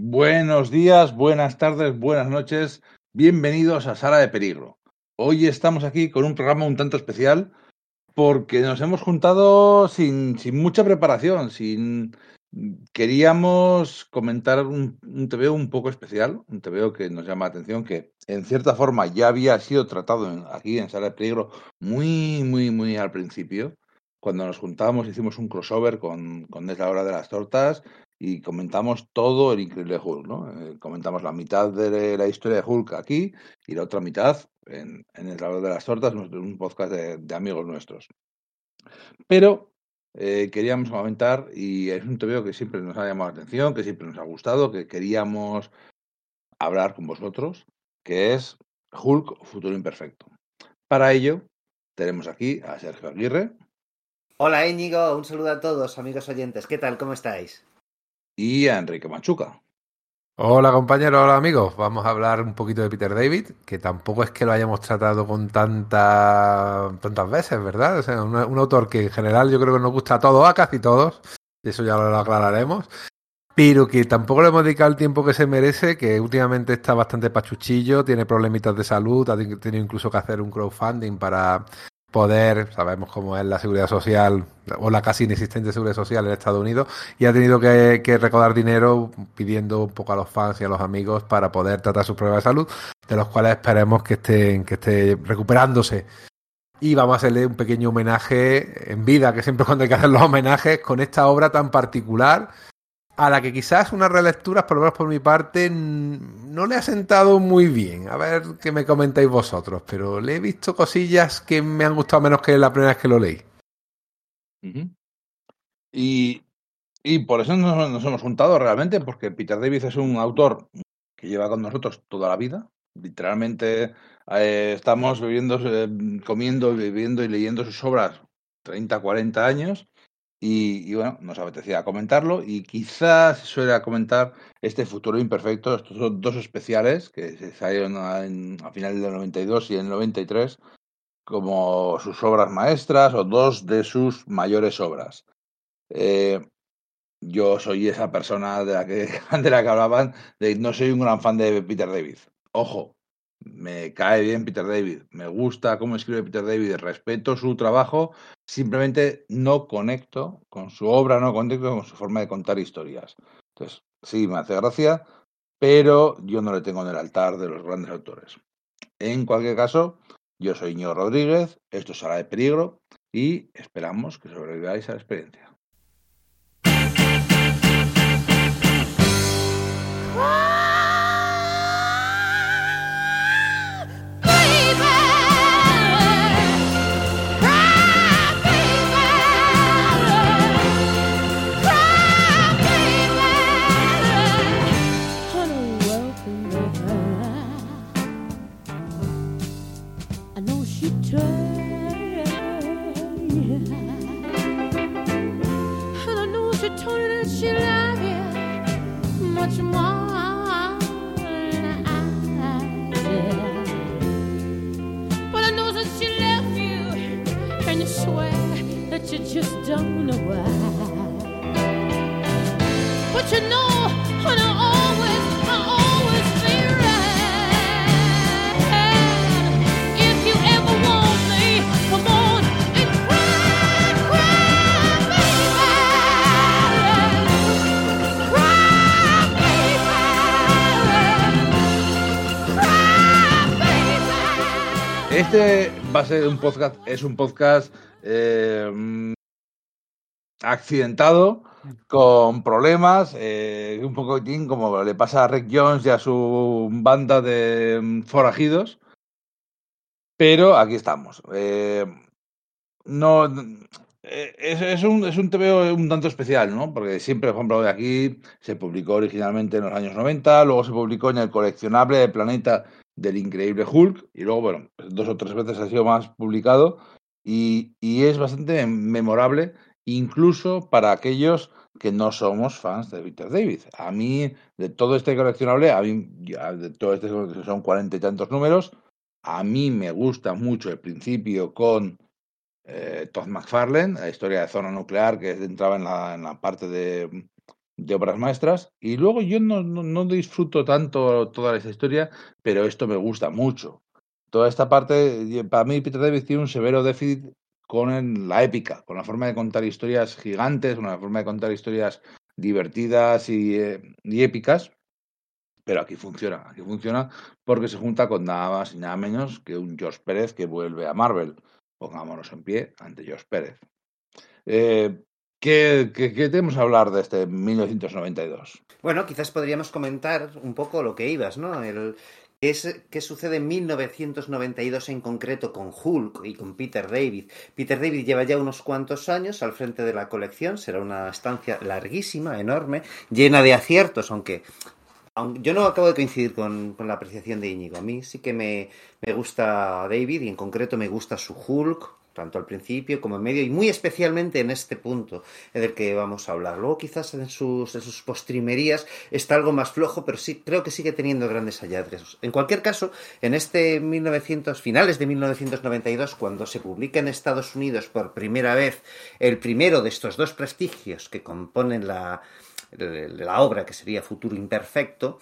Buenos días, buenas tardes, buenas noches. Bienvenidos a Sala de Peligro. Hoy estamos aquí con un programa un tanto especial porque nos hemos juntado sin, sin mucha preparación, sin... Queríamos comentar un, un un poco especial, un TVO que nos llama la atención, que en cierta forma ya había sido tratado aquí en Sala de Peligro muy, muy, muy al principio. Cuando nos juntábamos hicimos un crossover con, con Es la hora de las tortas y comentamos todo el increíble Hulk, ¿no? Eh, comentamos la mitad de la historia de Hulk aquí y la otra mitad en, El Salvador de las Tortas, un podcast de, amigos nuestros. Pero eh, queríamos comentar, y es un TVO que siempre nos ha llamado la atención, que siempre nos ha gustado, que queríamos hablar con vosotros, que es Hulk Futuro Imperfecto. Para ello, tenemos aquí a Sergio Aguirre Hola Íñigo, un saludo a todos, amigos oyentes. ¿Qué tal? ¿Cómo estáis? Y a Enrique Machuca. Hola compañeros, hola amigos. Vamos a hablar un poquito de Peter David, que tampoco es que lo hayamos tratado con tanta, tantas veces, ¿verdad? O sea, un, un autor que en general yo creo que nos gusta a todos, a casi todos, y eso ya lo aclararemos, pero que tampoco le hemos dedicado el tiempo que se merece, que últimamente está bastante pachuchillo, tiene problemitas de salud, ha tenido incluso que hacer un crowdfunding para poder, sabemos cómo es la seguridad social o la casi inexistente seguridad social en Estados Unidos, y ha tenido que, que recaudar dinero pidiendo un poco a los fans y a los amigos para poder tratar sus problemas de salud, de los cuales esperemos que estén, que esté recuperándose. Y vamos a hacerle un pequeño homenaje en vida, que siempre cuando hay que hacer los homenajes, con esta obra tan particular, a la que quizás unas relecturas, por lo menos por mi parte, no le ha sentado muy bien. A ver qué me comentáis vosotros, pero le he visto cosillas que me han gustado menos que la primera vez que lo leí. Y, y por eso nos, nos hemos juntado realmente, porque Peter David es un autor que lleva con nosotros toda la vida. Literalmente eh, estamos viviendo, eh, comiendo, viviendo y leyendo sus obras 30, 40 años. Y, bueno, nos apetecía comentarlo y quizás suele comentar este futuro imperfecto, estos son dos especiales que se salieron a, en- a final del 92 y en el 93 como sus obras maestras o dos de sus mayores obras. Eh, yo soy esa persona de la que de la que hablaban, de no soy un gran fan de Peter David. Ojo, me cae bien Peter David, me gusta cómo escribe Peter David, respeto su trabajo, simplemente no conecto con su obra, no conecto con su forma de contar historias. Entonces, sí, me hace gracia, pero yo no le tengo en el altar de los grandes autores. En cualquier caso, yo soy Ño Rodríguez, esto es Sala de Peligro y esperamos que sobreviváis a la experiencia. But you know, I always. Este va a ser un podcast, es un podcast eh, accidentado, con problemas, eh, un poquitín como le pasa a Rick Jones y a su banda de mm, forajidos. Pero aquí estamos. Eh, no, eh, es, es un, es un TVO un tanto especial, ¿no? Porque siempre, por ejemplo, de aquí se publicó originalmente en los años 90, luego se publicó en el coleccionable de Planeta del Increíble Hulk, y luego, bueno, pues dos o tres veces ha sido más publicado, y, y es bastante memorable, incluso para aquellos que no somos fans de Peter David. A mí, de todo este coleccionable, a mí, de todo este son cuarenta y tantos números, a mí me gusta mucho el principio con eh, Todd McFarlane, la historia de zona nuclear, que entraba en la, en la parte de, de obras maestras. Y luego yo no, no, no disfruto tanto toda esta historia, pero esto me gusta mucho. Toda esta parte, para mí Peter David tiene un severo déficit con la épica, con la forma de contar historias gigantes, con la forma de contar historias divertidas y, eh, y épicas. Pero aquí funciona, aquí funciona porque se junta con nada más y nada menos que un George Pérez que vuelve a Marvel. Pongámonos en pie ante George Pérez. Eh, ¿qué, qué, tenemos que hablar de este 1992? Bueno, quizás podríamos comentar un poco lo que ibas, ¿no? El, ¿qué, es, ¿Qué sucede en 1992 en concreto con Hulk y con Peter David? Peter David lleva ya unos cuantos años al frente de la colección, será una estancia larguísima, enorme, llena de aciertos, aunque aun- yo no acabo de coincidir con, con la apreciación de Íñigo. A mí sí que me, me gusta David y en concreto me gusta su Hulk, tanto al principio como en medio y muy especialmente en este punto del que vamos a hablar. Luego quizás en sus, en sus postrimerías está algo más flojo, pero sí creo que sigue teniendo grandes hallazgos. En cualquier caso, en este 1900, finales de 1992, cuando se publica en Estados Unidos por primera vez el primero de estos dos prestigios que componen la, la obra que sería Futuro Imperfecto,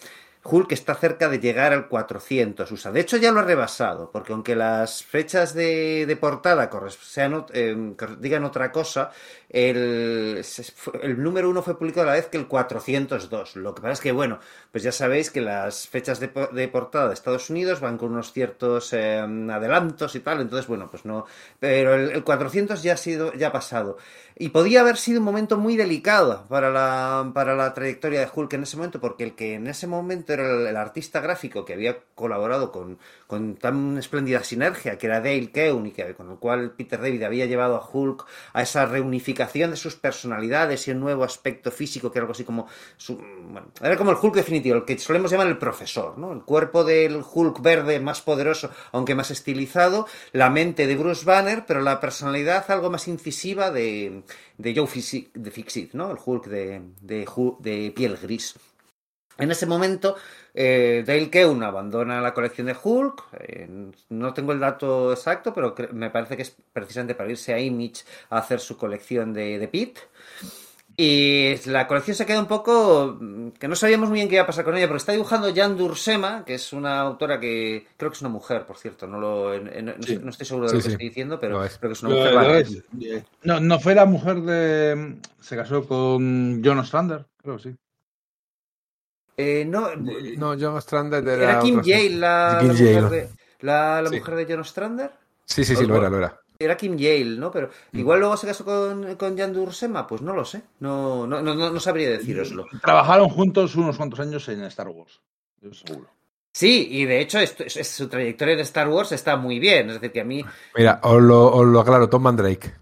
Hulk está cerca de llegar al 400 USA. De hecho, ya lo ha rebasado, porque aunque las fechas de, de portada sean, eh, digan otra cosa, el, el número uno fue publicado a la vez que el 402. Lo que pasa es que, bueno, pues ya sabéis que las fechas de, de portada de Estados Unidos van con unos ciertos eh, adelantos y tal, entonces, bueno, pues no. Pero el, el 400 ya ha sido, ya ha pasado. Y podía haber sido un momento muy delicado para la, para la trayectoria de Hulk en ese momento, porque el que en ese momento era el, el artista gráfico que había colaborado con, con tan espléndida sinergia, que era Dale Keown, y que, con el cual Peter David había llevado a Hulk a esa reunificación de sus personalidades y un nuevo aspecto físico, que era algo así como. Su, bueno, era como el Hulk definitivo, el que solemos llamar el profesor, ¿no? El cuerpo del Hulk verde más poderoso, aunque más estilizado, la mente de Bruce Banner, pero la personalidad algo más incisiva de, de Joe Fixit, ¿no? El Hulk de, de, de piel gris. En ese momento, eh, Dale Keown abandona la colección de Hulk. eh, no tengo el dato exacto, pero me parece que es precisamente para irse a Image a hacer su colección de, de Pete. Y la colección se queda un poco. mm, que no sabíamos muy bien qué iba a pasar con ella, porque está dibujando Jan Dursema, que es una autora que. Creo que es una mujer, por cierto. No, lo, en- no, Sí. no estoy seguro de Sí, lo que sí. estoy diciendo, pero es. creo que es una Lo- mujer. lo vale. es. Eh, No, no fue la mujer de. Se casó con John Ostrander, creo que sí. Eh, no, No, John Stranded era. ¿Era Kim Yale la, Kim la Yale. mujer, de, la, la Sí. mujer de John Ostrander? Sí, sí, sí, lo era, lo era. Era Kim Yale, ¿no? Pero igual luego se casó con, con Jan Dursema, pues no lo sé. No, no, no, no no sabría deciroslo. Trabajaron juntos unos cuantos años en Star Wars. Yo seguro. Sí, y de hecho esto- es- es- su trayectoria en Star Wars está muy bien. Es decir, que a mí, Mira, os lo, os lo aclaro, Tom Mandrake.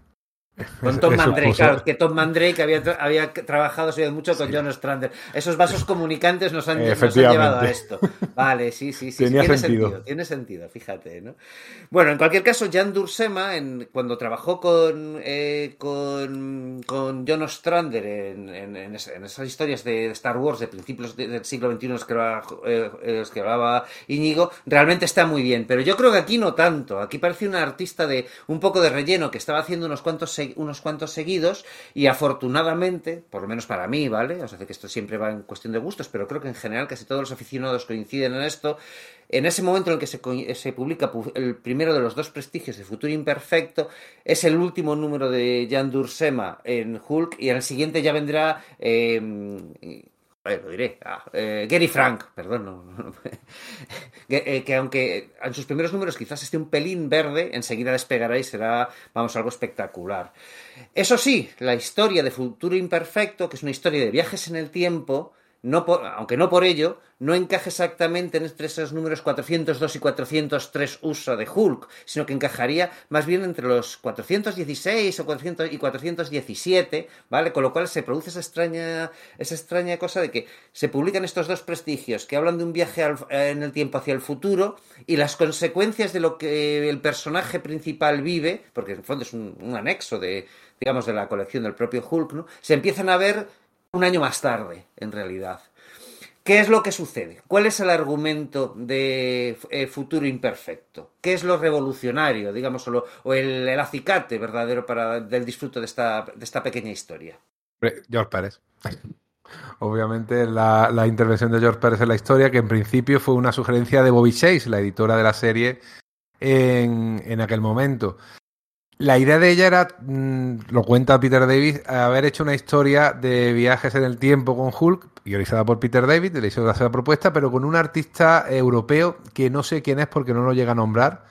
Con Tom Mandrake, claro, que Tom Mandrake había, había trabajado mucho con John Ostrander. Esos vasos comunicantes nos han, nos han llevado a esto. Vale, sí, sí, sí. sí, Tenía tiene sentido. sentido. Tiene sentido, fíjate, ¿no? Bueno, en cualquier caso, Jan Dursema, en, cuando trabajó con, eh, con, con John Ostrander en, en- en es- en esas historias de Star Wars de principios de- del siglo XXI, los que, hablaba, eh, eh, los que hablaba Íñigo, realmente está muy bien. Pero yo creo que aquí no tanto. Aquí parece una artista de un poco de relleno que estaba haciendo unos cuantos, unos cuantos seguidos y afortunadamente, por lo menos para mí, ¿vale? O sea, que esto siempre va en cuestión de gustos, pero creo que en general casi todos los aficionados coinciden en esto. En ese momento en el que se, se publica pu- el primero de los dos prestigios de Futuro Imperfecto, es el último número de Jan Dursema en Hulk y en el siguiente ya vendrá... eh, lo diré. Ah, eh, Gary Frank, perdón. que, eh, que aunque en sus primeros números quizás esté un pelín verde, enseguida despegará y será, vamos, algo espectacular. Eso sí, la historia de Futuro Imperfecto, que es una historia de viajes en el tiempo, no por- aunque no por ello, no encaja exactamente entre esos números 402 y 403 USA de Hulk, sino que encajaría más bien entre los 416 o 400 y 417, ¿vale? Con lo cual se produce esa extraña, esa extraña cosa de que se publican estos dos prestigios que hablan de un viaje en el tiempo hacia el futuro y las consecuencias de lo que el personaje principal vive, porque en el fondo es un, un anexo de, digamos, de la colección del propio Hulk, ¿no? Se empiezan a ver un año más tarde, en realidad. ¿Qué es lo que sucede? ¿Cuál es el argumento de eh, Futuro Imperfecto? ¿Qué es lo revolucionario, digamos, o, el, acicate verdadero para, del disfrute de esta, de esta pequeña historia? George Pérez. Obviamente la, la intervención de George Pérez en la historia, que en principio fue una sugerencia de Bobby Chase, la editora de la serie, en, en aquel momento. La idea de ella era, mm, lo cuenta Peter David, haber hecho una historia de viajes en el tiempo con Hulk, guionizada por Peter David, le hizo la propuesta, pero con un artista europeo que no sé quién es porque no lo llega a nombrar.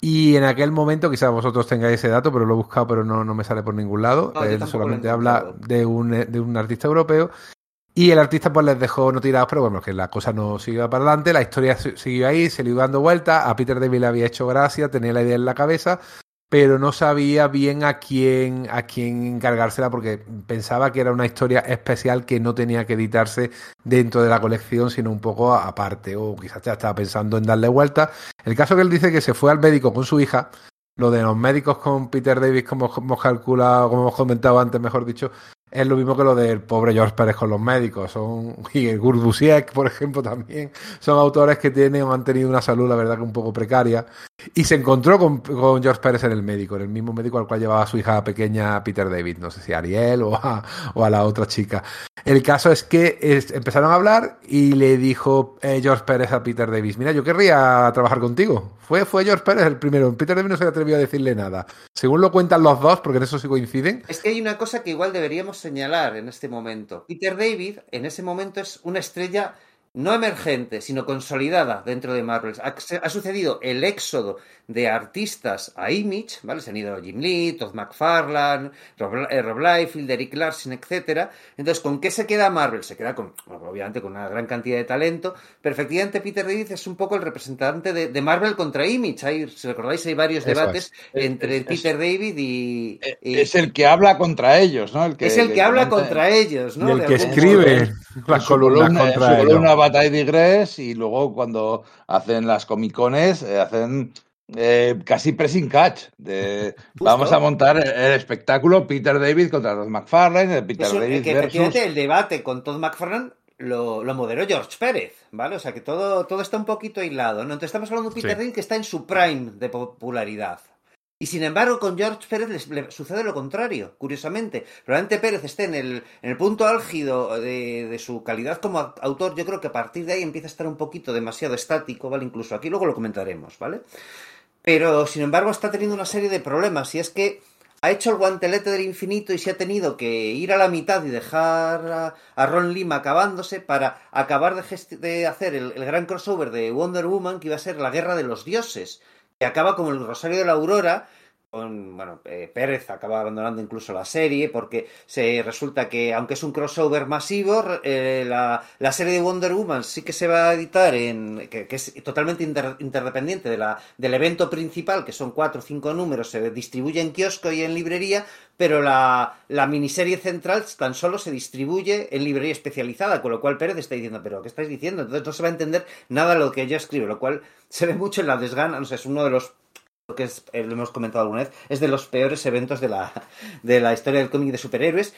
Y en aquel momento, quizás vosotros tengáis ese dato, pero lo he buscado, pero no, no me sale por ningún lado. No, Él solamente habla de un, de un artista europeo. Y el artista pues les dejó no tirados, pero bueno, que la cosa no siguió para adelante, la historia si- siguió ahí, se le iba dando vueltas, a Peter David le había hecho gracia, tenía la idea en la cabeza, pero no sabía bien a quién, a quién encargársela porque pensaba que era una historia especial que no tenía que editarse dentro de la colección, sino un poco aparte, o quizás ya estaba pensando en darle vuelta. El caso que él dice que se fue al médico con su hija, lo de los médicos con Peter Davis, como hemos calculado, como hemos comentado antes, mejor dicho, es lo mismo que lo del pobre George Pérez con los médicos. Son, y el Gurbusiek, por ejemplo, también. Son autores que tienen o han tenido una salud, la verdad, que un poco precaria. Y se encontró con, con George Pérez en el médico, en el mismo médico al cual llevaba a su hija pequeña Peter David. No sé si a Ariel o a, o a la otra chica. El caso es que empezaron a hablar y le dijo eh, George Pérez a Peter Davis, mira, yo querría trabajar contigo. Fue, fue George Pérez el primero. Peter Davis no se atrevió a decirle nada. Según lo cuentan los dos, porque en eso sí coinciden, Es que hay una cosa que igual deberíamos señalar en este momento. Peter David en ese momento es una estrella no emergente, sino consolidada dentro de Marvel. Ha, sucedido el éxodo de artistas a Image, ¿vale? Se han ido Jim Lee, Todd McFarlane, Rob, eh, Rob Liefeld, Eric Larson, etcétera. Entonces, ¿con qué se queda Marvel? Se queda con, bueno, obviamente, con una gran cantidad de talento, pero efectivamente Peter David es un poco el representante de, de Marvel contra Image. Hay, si recordáis, hay varios Eso debates es. entre Es- es- Peter David y, y- Es el que habla contra ellos, ¿no? El que, es el que habla contra ellos, ¿no? y el De que escribe columnas columna, contra ellos. Batalla Digress y luego cuando hacen las comicones eh, hacen eh, casi pressing catch de vamos a montar el, el espectáculo Peter David contra Todd McFarlane de Peter Eso, David que versus efectivamente el debate con Todd McFarlane lo, lo moderó George Pérez, ¿vale? O sea que todo, todo está un poquito aislado, ¿no? Entonces estamos hablando de Peter Sí. David que está en su prime de popularidad. Y sin embargo, con George Pérez le sucede lo contrario, curiosamente. Probablemente Pérez esté en el, en el punto álgido de, de su calidad como autor. Yo creo que a partir de ahí empieza a estar un poquito demasiado estático, ¿vale? Incluso aquí luego lo comentaremos, ¿vale? Pero, sin embargo, está teniendo una serie de problemas. Y es que ha hecho el guantelete del infinito y se ha tenido que ir a la mitad y dejar a, Ron Lima acabándose para acabar de, de hacer el, el gran crossover de Wonder Woman, que iba a ser la guerra de los dioses, acaba como el Rosario de la Aurora. Con, bueno, eh, Pérez acaba abandonando incluso la serie porque se resulta que, aunque es un crossover masivo, eh, la, la serie de Wonder Woman sí que se va a editar en. que, es totalmente inter- interdependiente de la, del evento principal, que son cuatro o cinco números, se distribuye en kiosco y en librería, pero la, la miniserie central tan solo se distribuye en librería especializada, con lo cual Pérez está diciendo, pero ¿qué estáis diciendo? Entonces no se va a entender nada de lo que yo escribo, lo cual se ve mucho en la desgana, no sé, es uno de los lo que es, eh, hemos comentado alguna vez, es de los peores eventos de la, de la historia del cómic de superhéroes,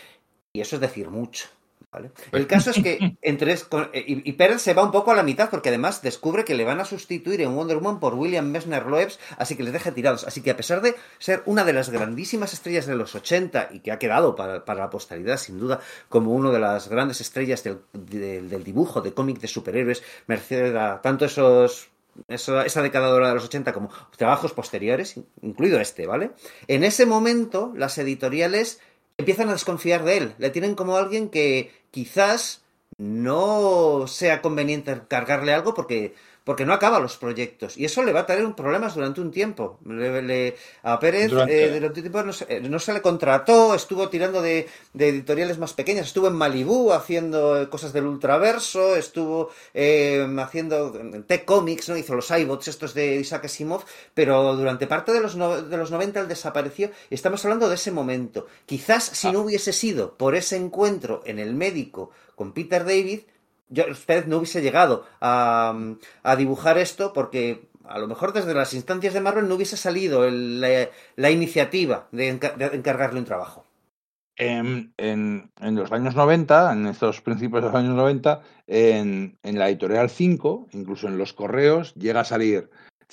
y eso es decir mucho. ¿Vale? El caso es que entre eh, y, y Pérez se va un poco a la mitad porque además descubre que le van a sustituir en Wonder Woman por William Messner Loebs, así que les deja tirados. Así que a pesar de ser una de las grandísimas estrellas de los 80 y que ha quedado para, para la posteridad sin duda como una de las grandes estrellas del, del- del dibujo, de cómic de superhéroes, merced a tanto esos eso- esa década dorada de los 80 como trabajos posteriores, incluido este, ¿vale? En ese momento, las editoriales empiezan a desconfiar de él. Le tienen como alguien que quizás no sea conveniente cargarle algo porque, porque no acaba los proyectos. Y eso le va a traer un problemas durante un tiempo. Le- le- a Pérez Durante- eh, durante un tiempo no se, no se le contrató, estuvo tirando de, de editoriales más pequeñas, estuvo en Malibú haciendo eh, cosas del ultraverso, estuvo eh, haciendo en Tech Comics, ¿no? hizo los iBots estos de Isaac Asimov, pero durante parte de los, no- de los 90 él desapareció. Y estamos hablando de ese momento. Quizás si no hubiese sido por ese encuentro en el médico con Peter David, George Pérez no hubiese llegado a, dibujar esto porque a lo mejor desde las instancias de Marvel no hubiese salido la, iniciativa de, enca- de encargarle un trabajo. en, los años 90, en estos principios de los años 90, en, la editorial 5, incluso en los correos, llega a salir,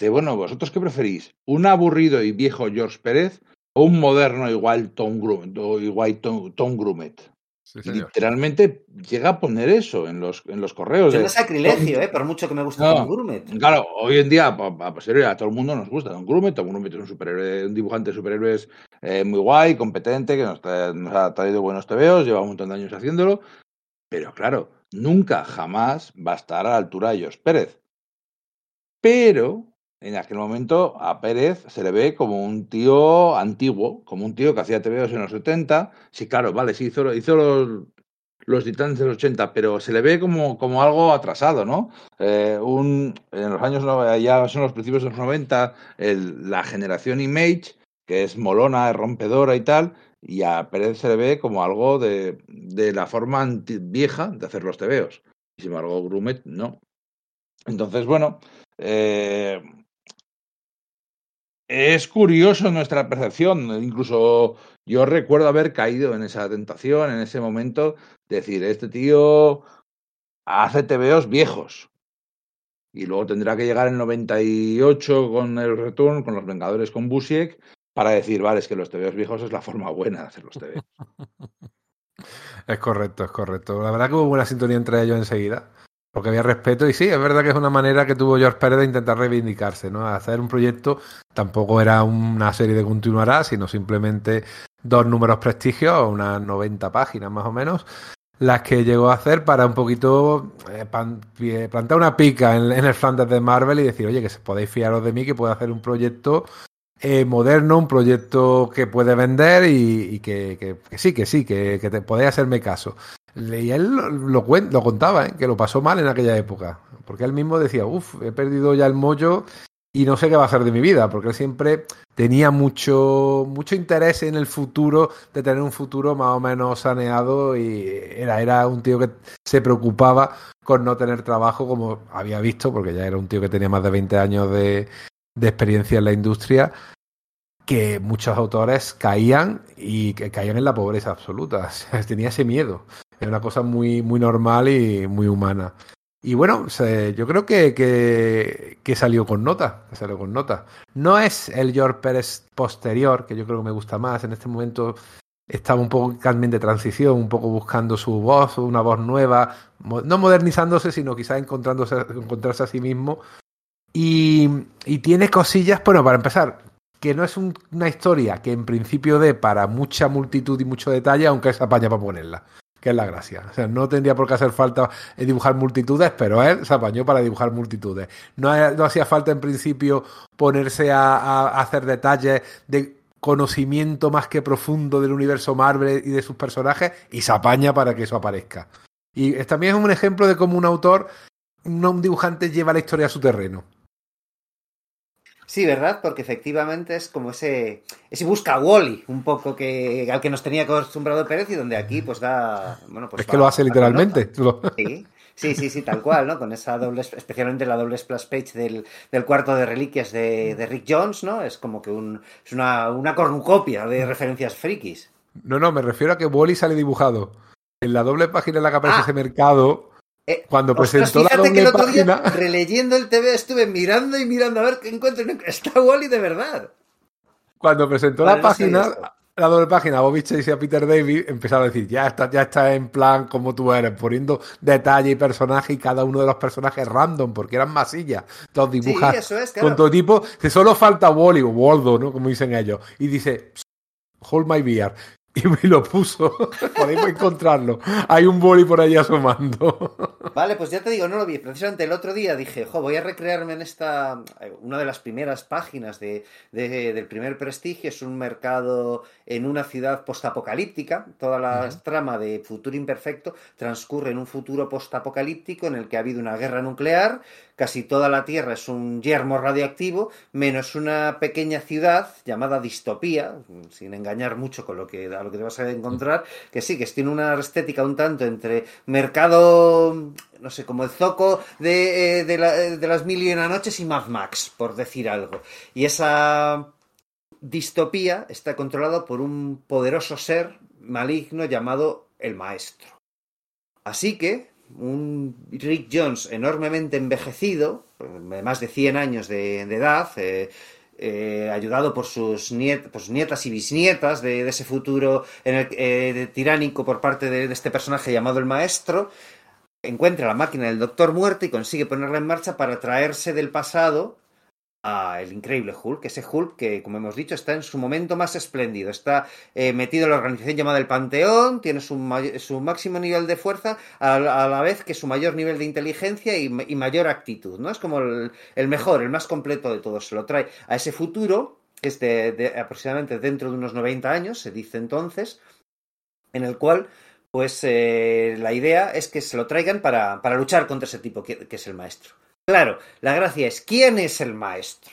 bueno, ¿vosotros qué preferís? ¿Un aburrido y viejo George Pérez o un moderno igual Tom Grumet? Igual Tom, Tom Grumet? Sí, literalmente llega a poner eso en los, en los correos. Yo de- no es sacrilegio, ¿eh? Por mucho que me guste No. Tom Grumet. Claro, hoy en día, a, a posteriori, a todo el mundo nos gusta Don Grumet. Don Grumet es un superhéroe, un dibujante de superhéroes eh, muy guay, competente, que nos, ha traído buenos tebeos, lleva un montón de años haciéndolo. Pero claro, nunca, jamás va a estar a la altura de George Pérez. Pero en aquel momento a Pérez se le ve como un tío antiguo, como un tío que hacía tebeos en los 70. Sí, claro, vale, sí, hizo, hizo los, los Titanes de los 80, pero se le ve como, como algo atrasado, ¿no? Eh, en los años, ya son los principios de los 90, el- la generación Image, que es molona, es rompedora y tal, y a Pérez se le ve como algo de, de la forma anti- vieja de hacer los. Y sin embargo, Grumet no. Entonces, bueno, eh, es curioso nuestra percepción. Incluso yo recuerdo haber caído en esa tentación, en ese momento, de decir, este tío hace tebeos viejos. Y luego tendrá que llegar el 98 con el Return, con los Vengadores con Busiek, para decir, vale, es que los tebeos viejos es la forma buena de hacer los tebeos. Es correcto, es correcto. La verdad que hubo buena sintonía entre ellos enseguida. Porque había respeto y sí, es verdad que es una manera que tuvo George Pérez de intentar reivindicarse, ¿no? Hacer un proyecto tampoco era una serie de continuará, sino simplemente dos números prestigios, unas 90 páginas más o menos, las que llegó a hacer para un poquito eh, pie- plantar una pica en, el Flanders de Marvel y decir, oye, que podéis fiaros de mí, que puedo hacer un proyecto eh, moderno, un proyecto que puede vender y, que sí, que sí, que, que te podéis hacerme caso. Y él lo, lo lo contaba, ¿eh? que lo pasó mal en aquella época, porque él mismo decía, uff, he perdido ya el mollo y no sé qué va a hacer de mi vida, porque él siempre tenía mucho, mucho interés en el futuro, de tener un futuro más o menos saneado y era, era un tío que se preocupaba con no tener trabajo como había visto, porque ya era un tío que tenía más de 20 años de, de experiencia en la industria, que muchos autores caían y que caían en la pobreza absoluta. O sea, tenía ese miedo. Era una cosa muy, muy normal y muy humana. Y bueno, se- yo creo que, que, salió con nota. salió con nota. No es el George Pérez posterior, que yo creo que me gusta más. En este momento estaba un poco también de transición, un poco buscando su voz, una voz nueva, no modernizándose, sino quizás encontrándose, encontrarse a sí mismo. Y, y tiene cosillas, bueno, para empezar, que no es un- una historia que en principio dé para mucha multitud y mucho detalle, aunque se apaña para ponerla, que es la gracia. O sea, no tendría por qué hacer falta eh, dibujar multitudes, pero él se apañó para dibujar multitudes. No, ha- no hacía falta en principio ponerse a, hacer detalles de conocimiento más que profundo del universo Marvel y de sus personajes, y se apaña para que eso aparezca. Y también es un ejemplo de cómo un autor, un, un dibujante lleva la historia a su terreno. Sí, ¿verdad? Porque efectivamente es como ese, ese busca Wally, un poco que al que nos tenía acostumbrado Pérez y donde aquí pues da, bueno, pues es que va- lo hace literalmente. Sí, sí, sí, sí, tal cual, ¿no? Con esa doble, especialmente la doble splash page del, del cuarto de reliquias de, de Rick Jones, ¿no? Es como que un, es una, una cornucopia de referencias frikis. No, no, me refiero a que Wally sale dibujado. En la doble página en la que aparece Ah. ese mercado, Eh, cuando Ostras, presentó la que el doble otro día, página. releyendo el TV, estuve mirando y mirando a ver qué encuentro. Está Wally de verdad. Cuando presentó Vale, la no página, la doble página, Bobby Chase y a Peter David empezaron a decir, ya está, ya está en plan como tú eres, poniendo detalle y personaje y cada uno de los personajes random, porque eran masillas. Todos dibujas Sí, eso es, claro. con todo tipo, que solo falta Wally o Waldo, ¿no? Como dicen ellos. Y dice, hold my beer. Y me lo puso. Podéis encontrarlo. Hay un Wally por ahí asomando. Vale, pues ya te digo, no lo vi. Precisamente el otro día dije, jo, voy a recrearme en esta. eh, Una de las primeras páginas de, de- del primer prestigio es un mercado en una ciudad postapocalíptica. Toda la trama de Futuro Imperfecto transcurre en un futuro postapocalíptico en el que ha habido una guerra nuclear. Casi toda la Tierra es un yermo radioactivo, menos una pequeña ciudad llamada Distopía, sin engañar mucho con lo que, a lo que te vas a encontrar, que sí, que tiene una estética un tanto entre mercado, no sé, como el zoco de, eh, de, la- de las mil y una noches y Mad Max, por decir algo. Y esa distopía está controlada por un poderoso ser maligno llamado el Maestro. Así que un Rick Jones enormemente envejecido, de más de 100 años de, de edad, eh, eh, ayudado por sus, niet- nietas y bisnietas de, ese futuro en el- eh, tiránico por parte de, de este personaje llamado el Maestro, encuentra la máquina del Doctor Muerte y consigue ponerla en marcha para traerse del pasado a el increíble Hulk, ese Hulk que, como hemos dicho, está en su momento más espléndido. Está eh, metido en la organización llamada el Panteón, tiene su, su máximo nivel de fuerza, a, la vez que su mayor nivel de inteligencia y, ma- y mayor actitud, ¿no? Es como el, mejor, el más completo de todos. Se lo trae a ese futuro, que es de, de aproximadamente dentro de unos 90 años, se dice entonces, en el cual pues eh, la idea es que se lo traigan para, para luchar contra ese tipo que es el maestro. Claro, la gracia es ¿quién es el maestro?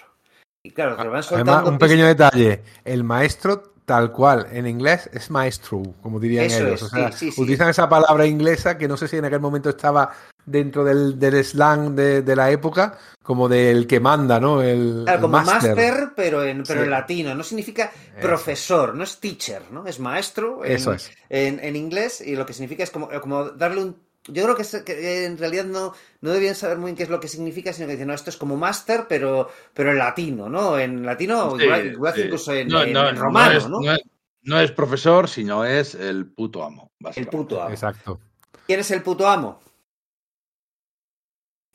Y claro, te lo van soltando Además, un pistas. pequeño detalle. El maestro, tal cual, en inglés es maestro, como dirían Eso ellos. es, o sea, sí, sí, sí. utilizan esa palabra inglesa que no sé si en aquel momento estaba dentro del, del slang de, de la época, como del que manda, ¿no? El, Claro, el como master. master, pero en, pero en latino. No significa profesor, no es teacher, ¿no? Es maestro en, Eso es. en, en inglés y lo que significa es como, como darle un... Yo creo que, es- que en realidad no, no debían saber muy bien qué es lo que significa, sino que dicen, no, esto es como master, pero, pero en latino, ¿no? En latino, Sí, igual, igual sí. incluso en, No, en- no, en no romano, es- ¿no? no es- no es profesor, sino es el puto amo. El puto amo. Exacto. ¿Quién es el puto amo?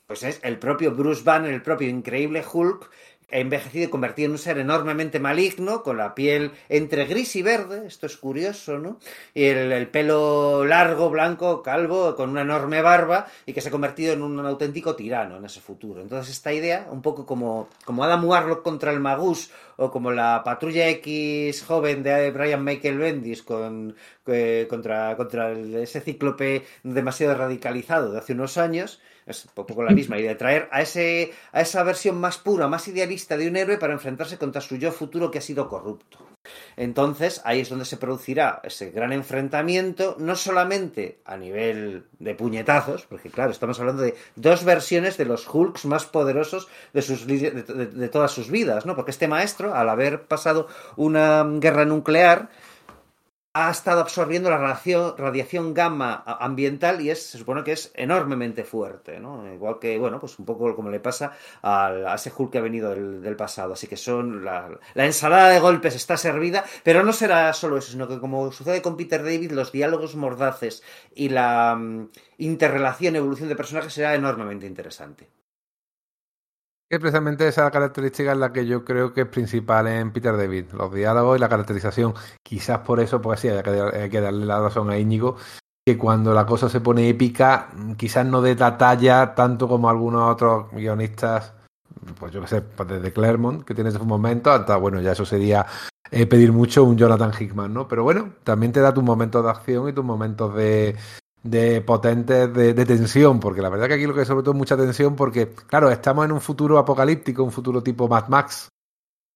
Pues es el propio Bruce Banner, el propio increíble Hulk, envejecido y convertido en un ser enormemente maligno, con la piel entre gris y verde, esto es curioso, ¿no? Y el, el pelo largo, blanco, calvo, con una enorme barba, y que se ha convertido en un, auténtico tirano en ese futuro. Entonces esta idea, un poco como, como Adam Warlock contra el Magus, o como la Patrulla X joven de Brian Michael Bendis con, eh, contra, contra ese cíclope demasiado radicalizado de hace unos años, es un poco la misma idea de traer a, ese, a esa versión más pura, más idealista de un héroe para enfrentarse contra su yo futuro que ha sido corrupto. Entonces, ahí es donde se producirá ese gran enfrentamiento, no solamente a nivel de puñetazos, porque claro, estamos hablando de dos versiones de los Hulks más poderosos de, sus, de todas sus vidas, ¿no? Porque este maestro, al haber pasado una guerra nuclear, ha estado absorbiendo la radiación, gamma ambiental y es, se supone que es enormemente fuerte, ¿no? Igual que, bueno, pues un poco como le pasa al- a ese Hulk que ha venido del, pasado. Así que son la, la ensalada de golpes está servida, pero no será solo eso, sino que como sucede con Peter David, los diálogos mordaces y la mm, interrelación, evolución de personajes será enormemente interesante. Es precisamente esa característica es la que yo creo que es principal en Peter David, los diálogos y la caracterización. Quizás por eso, pues sí, hay que, que darle la razón a Íñigo, que cuando la cosa se pone épica, quizás no dé la talla tanto como algunos otros guionistas, pues yo que sé, pues desde Claremont, que tiene sus momentos, hasta, bueno, ya eso sería eh, pedir mucho un Jonathan Hickman, ¿no? Pero bueno, también te da tus momentos de acción y tus momentos de, de potentes de, de tensión, porque la verdad que aquí lo que sobre todo es mucha tensión, porque, claro, estamos en un futuro apocalíptico, un futuro tipo Mad Max,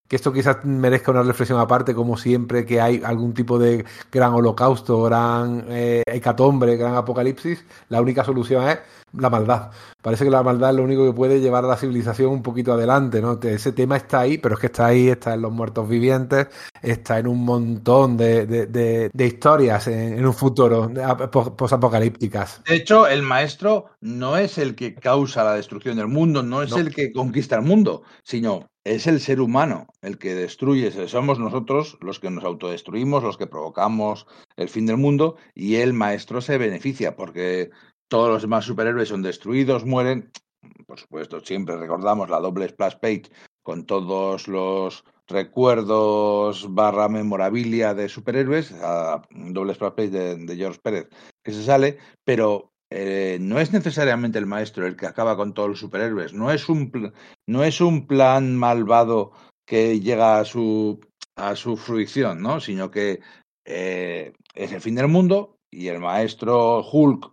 que esto quizás merezca una reflexión aparte, como siempre que hay algún tipo de gran holocausto, gran eh, hecatombre, gran apocalipsis, la única solución es la maldad. Parece que la maldad es lo único que puede llevar a la civilización un poquito adelante, ¿no? Ese tema está ahí, pero es que está ahí, está en los muertos vivientes, está en un montón de, de, de, de historias en, en, un futuro posapocalípticas. De hecho, el maestro no es el que causa la destrucción del mundo, no es No. el que conquista el mundo, sino es el ser humano el que destruye. Somos nosotros los que nos autodestruimos, los que provocamos el fin del mundo, y el maestro se beneficia porque todos los demás superhéroes son destruidos, mueren. Por supuesto, siempre recordamos la doble splash page con todos los recuerdos barra memorabilia de superhéroes, a doble splash page de, de George Pérez que se sale, pero eh, no es necesariamente el maestro el que acaba con todos los superhéroes, no es un, no es un plan malvado que llega a su, a su fruición, ¿no? sino que eh, es el fin del mundo y el maestro Hulk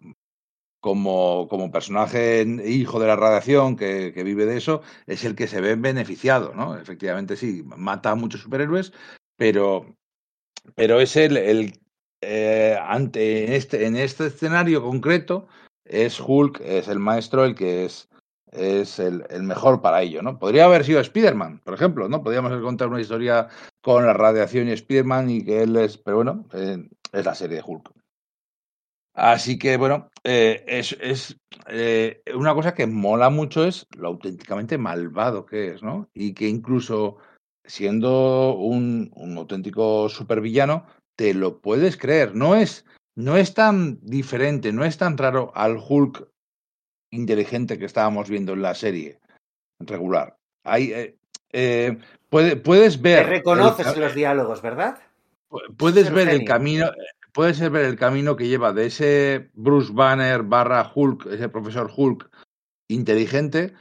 como, como personaje hijo de la radiación que, que, vive de eso, es el que se ve beneficiado, ¿no? Efectivamente, sí, mata a muchos superhéroes, pero, pero es el, el eh, ante en este, en este escenario concreto, es Hulk, es el maestro el que es, es el, mejor para ello, ¿no? Podría haber sido Spider-Man, por ejemplo, ¿no? Podríamos contar una historia con la radiación y Spider-Man y que él es, pero bueno, eh, es la serie de Hulk. Así que, bueno, eh, es, es una cosa que mola mucho es lo auténticamente malvado que es, ¿no? Y que incluso siendo un, un auténtico supervillano, te lo puedes creer. No es, no es tan diferente, no es tan raro al Hulk inteligente que estábamos viendo en la serie regular. Hay, eh, eh, puede- puedes Te ver. reconoces el- en los diálogos, ¿verdad? Pu- Puedes ver el camino, puedes ver el camino que lleva de ese Bruce Banner barra Hulk, ese profesor Hulk inteligente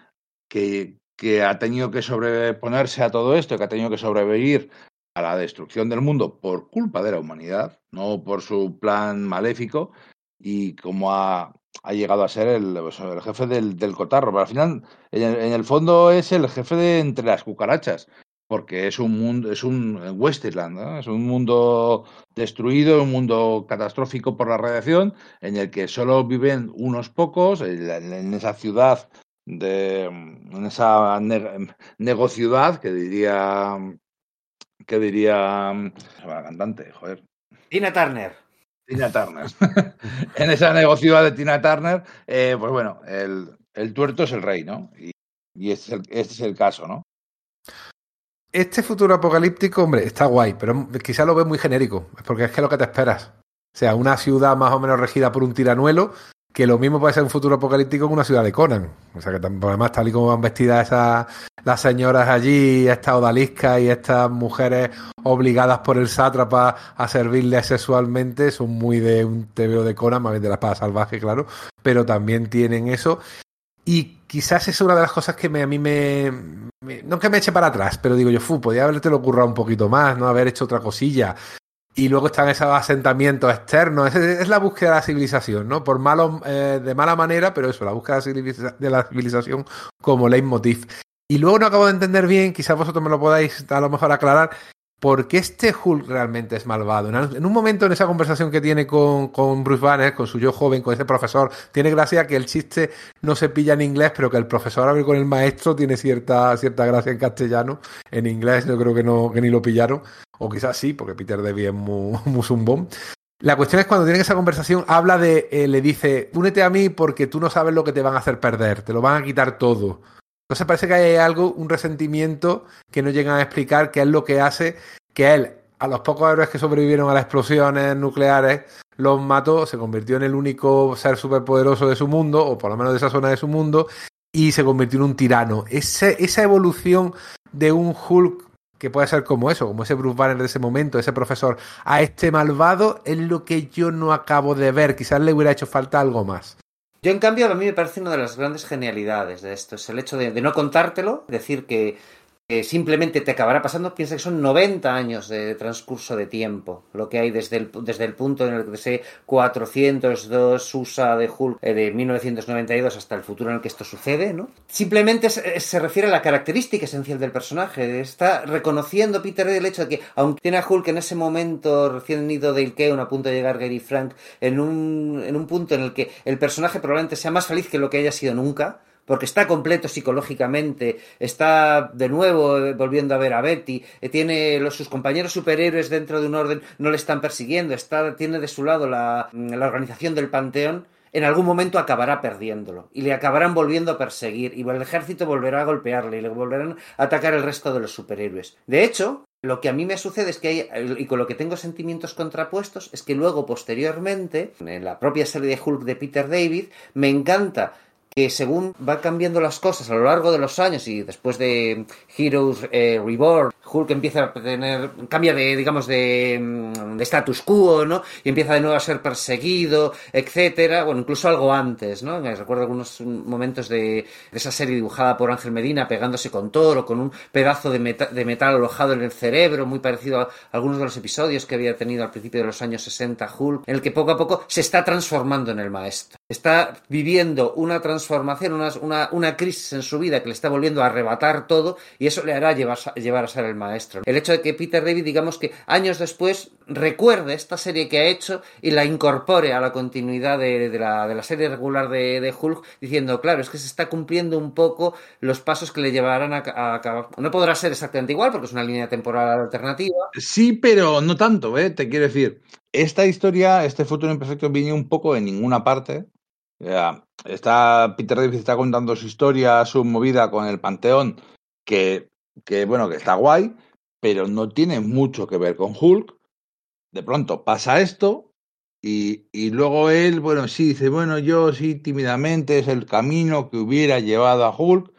que, que ha tenido que sobreponerse a todo esto, que ha tenido que sobrevivir a la destrucción del mundo por culpa de la humanidad, no por su plan maléfico, y como ha, llegado a ser el, el jefe del, cotarro. Pero al final, en el, en el fondo, es el jefe de entre las cucarachas porque es un mundo, es un Westerland, ¿no? es un mundo destruido, un mundo catastrófico por la radiación, en el que solo viven unos pocos, en, en esa ciudad de en esa ne- negociudad que diría que diría llama la cantante, joder, Tina Turner. Tina Turner. en esa negociudad de Tina Turner, eh, pues bueno, el, el tuerto es el rey, ¿no? Y, y este, es el, este es el caso, ¿no? Este futuro apocalíptico, hombre, está guay, pero quizá lo ves muy genérico, porque es que es lo que te esperas. O sea, una ciudad más o menos regida por un tiranuelo, que lo mismo puede ser un futuro apocalíptico que una ciudad de Conan. O sea, que además, tal y como van vestidas esas, las señoras allí, estas odaliscas y estas mujeres obligadas por el sátrapa a servirles sexualmente, son muy de un TVO de Conan, más bien de la espada salvaje, claro, pero también tienen eso. Y quizás es una de las cosas que me- a mí me, No que me eche para atrás, pero digo yo, fu, podía haberte lo currado un poquito más, ¿no? Haber hecho otra cosilla. Y luego están esos asentamientos externos. Es, es la búsqueda de la civilización, ¿no? Por malo, eh, de mala manera, pero eso, la búsqueda de la civilización como leitmotiv. Y luego no acabo de entender bien, quizás vosotros me lo podáis a lo mejor aclarar, por qué este Hulk realmente es malvado. En, un momento en esa conversación que tiene con, con Bruce Banner, con su yo joven, con ese profesor, tiene gracia que el chiste no se pilla en inglés, pero que el profesor hable con el maestro tiene cierta, cierta gracia en castellano. En inglés yo creo que no, que ni lo pillaron. O quizás sí, porque Peter Davy es muy, muy zumbón. La cuestión es cuando tienen esa conversación, habla de, eh, le dice, únete a mí porque tú no sabes lo que te van a hacer perder, te lo van a quitar todo. Entonces parece que hay algo, un resentimiento que no llegan a explicar, que es lo que hace que él, a los pocos héroes que sobrevivieron a las explosiones nucleares, los mató, se convirtió en el único ser superpoderoso de su mundo, o por lo menos de esa zona de su mundo, y se convirtió en un tirano. Ese, esa evolución de un Hulk que puede ser como eso, como ese Bruce Banner de ese momento, ese profesor, a este malvado, es lo que yo no acabo de ver. Quizás le hubiera hecho falta algo más. Yo, en cambio, a mí me parece una de las grandes genialidades de esto. Es el hecho de, de no contártelo, decir que, simplemente te acabará pasando. Piensa que son 90 años de transcurso de tiempo, lo que hay desde el, desde el punto en el que se 402 USA de Hulk eh, de 1992 hasta el futuro en el que esto sucede, ¿no? Simplemente se, se refiere a la característica esencial del personaje. Está reconociendo Peter el hecho de que, aunque tiene a Hulk en ese momento recién ido de Ilkeon, a punto de llegar Gary Frank, en un, en un punto en el que el personaje probablemente sea más feliz que lo que haya sido nunca, porque está completo psicológicamente, está de nuevo eh, volviendo a ver a Betty, eh, tiene sus compañeros superhéroes dentro de un orden, no le están persiguiendo, está, tiene de su lado la, la organización del Panteón, en algún momento acabará perdiéndolo y le acabarán volviendo a perseguir y el ejército volverá a golpearle y le volverán a atacar el resto de los superhéroes. De hecho, lo que a mí me sucede es que hay, y con lo que tengo sentimientos contrapuestos, es que luego, posteriormente, en la propia serie de Hulk de Peter David, me encanta que según van cambiando las cosas a lo largo de los años y después de Heroes eh, Reborn, Hulk empieza a tener, cambia de, digamos, de, mm, de status quo, ¿no? Y empieza de nuevo a ser perseguido, etcétera. Bueno, incluso algo antes, ¿no? Me recuerdo algunos momentos de, esa serie dibujada por Ángel Medina pegándose con Toro, con un pedazo de, meta, de metal alojado en el cerebro, muy parecido a algunos de los episodios que había tenido al principio de los años 60 Hulk, en el que poco a poco se está transformando en el maestro. Está viviendo una una, una, una crisis en su vida que le está volviendo a arrebatar todo y eso le hará llevar, a ser el maestro. El hecho de que Peter David, digamos que años después, recuerde esta serie que ha hecho y la incorpore a la continuidad de, de, la, de serie regular de, de, Hulk, diciendo, claro, es que se está cumpliendo un poco los pasos que le llevarán a acabar. No podrá ser exactamente igual porque es una línea temporal alternativa. Sí, pero no tanto, ¿eh? Te quiero decir, esta historia, este futuro imperfecto, viene un poco en ninguna parte. Está Peter David está contando su historia, su movida con el Panteón, que, que bueno, que está guay, pero no tiene mucho que ver con Hulk. De pronto pasa esto y, y luego él, bueno, sí, dice, bueno, yo sí, tímidamente es el camino que hubiera llevado a Hulk,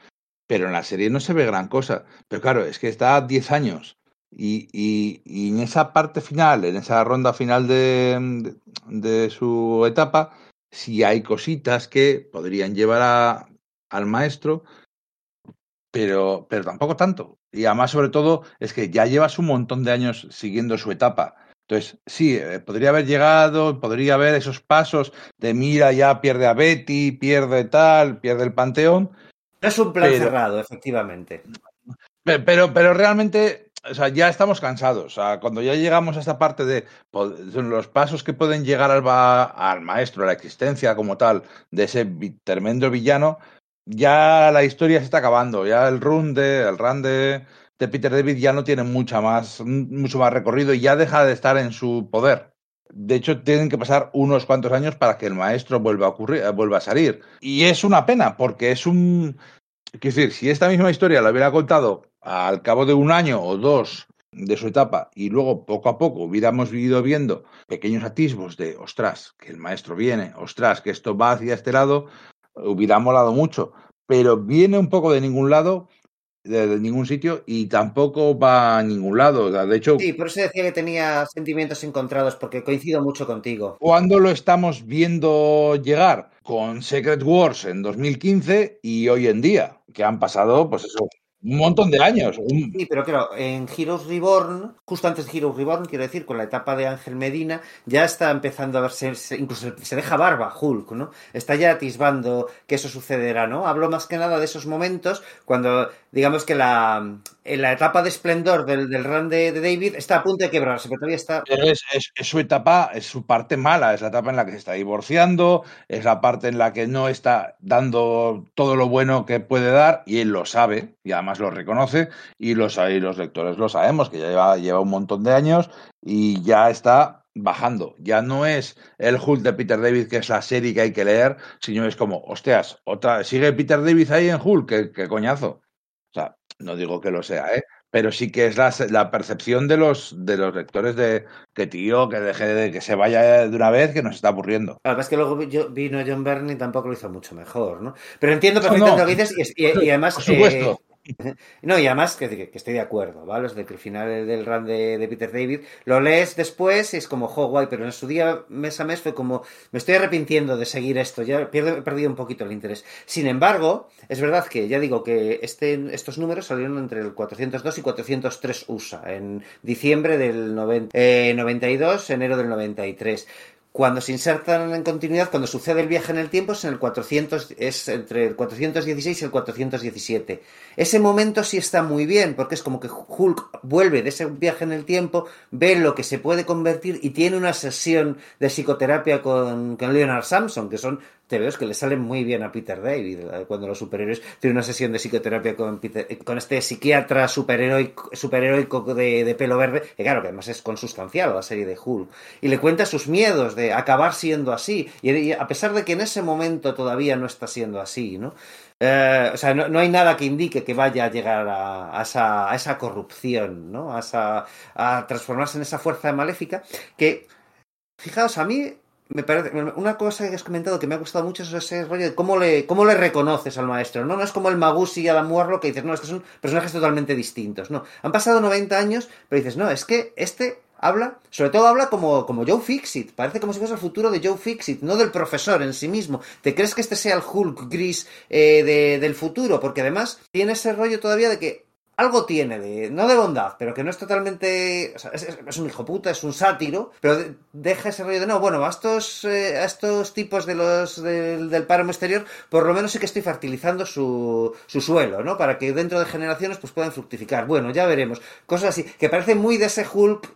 pero en la serie no se ve gran cosa. Pero claro, es que está a 10 años. Y, y- en esa parte final, en esa ronda final de- de su etapa, sí hay cositas que podrían llevar a- al maestro, pero, pero tampoco tanto. Y además, sobre todo, es que ya llevas un montón de años siguiendo su etapa. Entonces, sí, eh, podría haber llegado, podría haber esos pasos de mira, ya pierde a Betty, pierde tal, pierde el panteón, No es un plan Pero- cerrado, efectivamente. Pe- Pero, pero realmente, o sea, ya estamos cansados. O sea, cuando ya llegamos a esta parte de los pasos que pueden llegar al, al maestro, a la existencia como tal, de ese tremendo villano, ya la historia se está acabando. Ya el run de, el run de, de Peter David ya no tiene mucha más, mucho más recorrido y ya deja de estar en su poder. De hecho, tienen que pasar unos cuantos años para que el maestro vuelva a ocurrir, eh, vuelva a salir. Y es una pena, porque es un, Quiero decir, si esta misma historia la hubiera contado al cabo de un año o dos de su etapa y luego poco a poco hubiéramos ido viendo pequeños atisbos de, ostras, que el maestro viene, ostras, que esto va hacia este lado, hubiera molado mucho. Pero viene un poco de ningún lado, de, de ningún sitio y tampoco va a ningún lado. De hecho, Sí, por eso decía que tenía sentimientos encontrados, porque coincido mucho contigo. ¿Cuándo lo estamos viendo llegar? Con Secret Wars en 2015 y hoy en día, que han pasado, pues eso, un montón de años. Sí, pero claro, en Heroes Reborn, justo antes de Heroes Reborn, quiero decir, con la etapa de Ángel Medina, ya está empezando a verse, se- incluso se deja barba Hulk, ¿no? Está ya atisbando que eso sucederá, ¿no? Hablo más que nada de esos momentos cuando, digamos que la, en la etapa de esplendor del, del run de, David está a punto de quebrarse, pero todavía está... Es, su etapa, es su parte mala, es la etapa en la que se está divorciando, es la parte en la que no está dando todo lo bueno que puede dar y él lo sabe y además lo reconoce y los, y los lectores lo sabemos, que ya lleva, lleva un montón de años y ya está bajando. Ya no es el Hulk de Peter David, que es la serie que hay que leer, sino es como, hostias, otra, sigue Peter David ahí en Hulk, qué, qué coñazo. No digo que lo sea, ¿eh? Pero sí que es la, la percepción de los, de los lectores de que tío, que deje de que se vaya de una vez, que nos está aburriendo. La verdad es que luego yo- vino John Byrne y tampoco lo hizo mucho mejor, ¿no? Pero entiendo No, perfectamente no. lo que dices y, y- y además... Por supuesto. eh, No, y además que, que estoy de acuerdo, ¿vale? Es de que el final del run de, Peter David lo lees después y es como, jo, guay, pero en su día, mes a mes, fue como, me estoy arrepintiendo de seguir esto, ya pierdo- he perdido un poquito el interés. Sin embargo, es verdad que, ya digo, que este, estos números salieron entre el 402 y 403 USA, en diciembre del 90, eh, 92, enero del 93 cuando se insertan en continuidad, cuando sucede el viaje en el tiempo, es en el 400, es entre el 416 y el 417. Ese momento sí está muy bien, porque es como que Hulk vuelve de ese viaje en el tiempo, ve lo que se puede convertir y tiene una sesión de psicoterapia con, Leonard Samson, que son TVOs que le salen muy bien a Peter David, eh, cuando los superhéroes tienen una sesión de psicoterapia con, Peter- eh, con este psiquiatra superheroico, superheroico de, de pelo verde, que claro, que además es consustancial a la serie de Hulk, y le cuenta sus miedos de acabar siendo así, y, a pesar de que en ese momento todavía no está siendo así, ¿no? Eh, o sea, no, no hay nada que indique que vaya a llegar a, a esa, a esa corrupción, ¿no? A, esa, a transformarse en esa fuerza maléfica que, fijaos, a mí me parece, una cosa que has comentado que me ha gustado mucho es ese rollo de cómo le, cómo le reconoces al maestro, ¿no? No es como el Magusi y Adam Warlock que dices, no, estos son personajes totalmente distintos, no. Han pasado 90 años, pero dices, no, es que este habla, sobre todo habla como, como Joe Fixit, parece como si fuese el futuro de Joe Fixit, no del profesor en sí mismo. ¿Te crees que este sea el Hulk gris eh, de- del futuro? Porque además tiene ese rollo todavía de que algo tiene de, no de bondad, pero que no es totalmente, es, un hijo puta, es un sátiro, pero de- deja ese rollo de, no, bueno, a estos, eh, a estos tipos de los, del, del páramo exterior, por lo menos sí que estoy fertilizando su, su suelo, ¿no? Para que dentro de generaciones pues puedan fructificar. Bueno, ya veremos. Cosas así, que parece muy de ese Hulk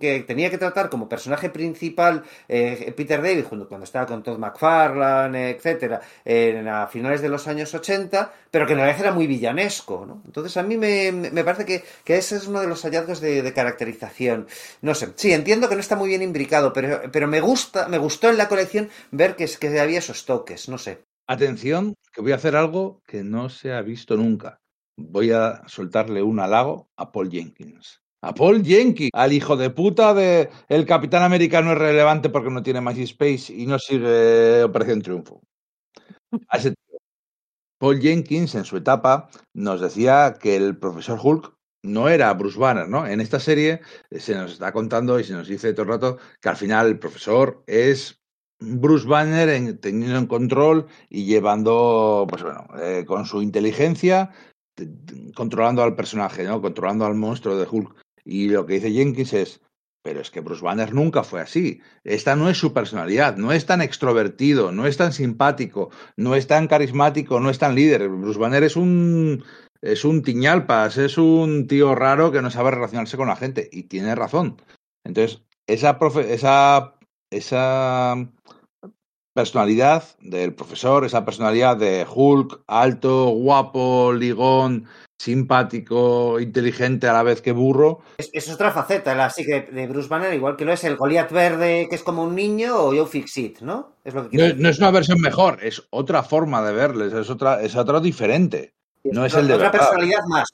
que tenía que tratar como personaje principal eh, Peter David cuando estaba con Todd McFarlane, etcétera, en, a finales de los años 80, pero que en realidad era muy villanesco. Entonces a mí me, me parece que, que ese es uno de los hallazgos de, caracterización. No sé, sí, entiendo que no está muy bien imbricado, pero, pero me gusta, me gustó en la colección ver que, que había esos toques, no sé. Atención, que voy a hacer algo que no se ha visto nunca. Voy a soltarle un halago a Paul Jenkins. A Paul Jenkins, al hijo de puta de el Capitán Americano es relevante porque no tiene MySpace y no sigue Operación Triunfo. Paul Jenkins, en su etapa, nos decía que el profesor Hulk no era Bruce Banner, ¿no? En esta serie se nos está contando y se nos dice todo el rato que al final el profesor es Bruce Banner en- teniendo en control y llevando, pues bueno, eh, con su inteligencia, controlando al personaje, ¿no? Controlando al monstruo de Hulk. Y lo que dice Jenkins es, pero es que Bruce Banner nunca fue así. Esta no es su personalidad, no es tan extrovertido, no es tan simpático, no es tan carismático, no es tan líder. Bruce Banner es un es un tiñalpas, es un tío raro que no sabe relacionarse con la gente y tiene razón. Entonces, esa profe- esa esa personalidad del profesor, esa personalidad de Hulk, alto, guapo, ligón, simpático, inteligente a la vez que burro, Es, es otra faceta, la que de Bruce Banner, igual que lo es el Goliath verde que es como un niño o Joe Fixit, ¿no? Es lo que no, quiero no es una versión mejor, es otra forma de verles, es otra, es otro diferente. No es el de otra verdad. personalidad más.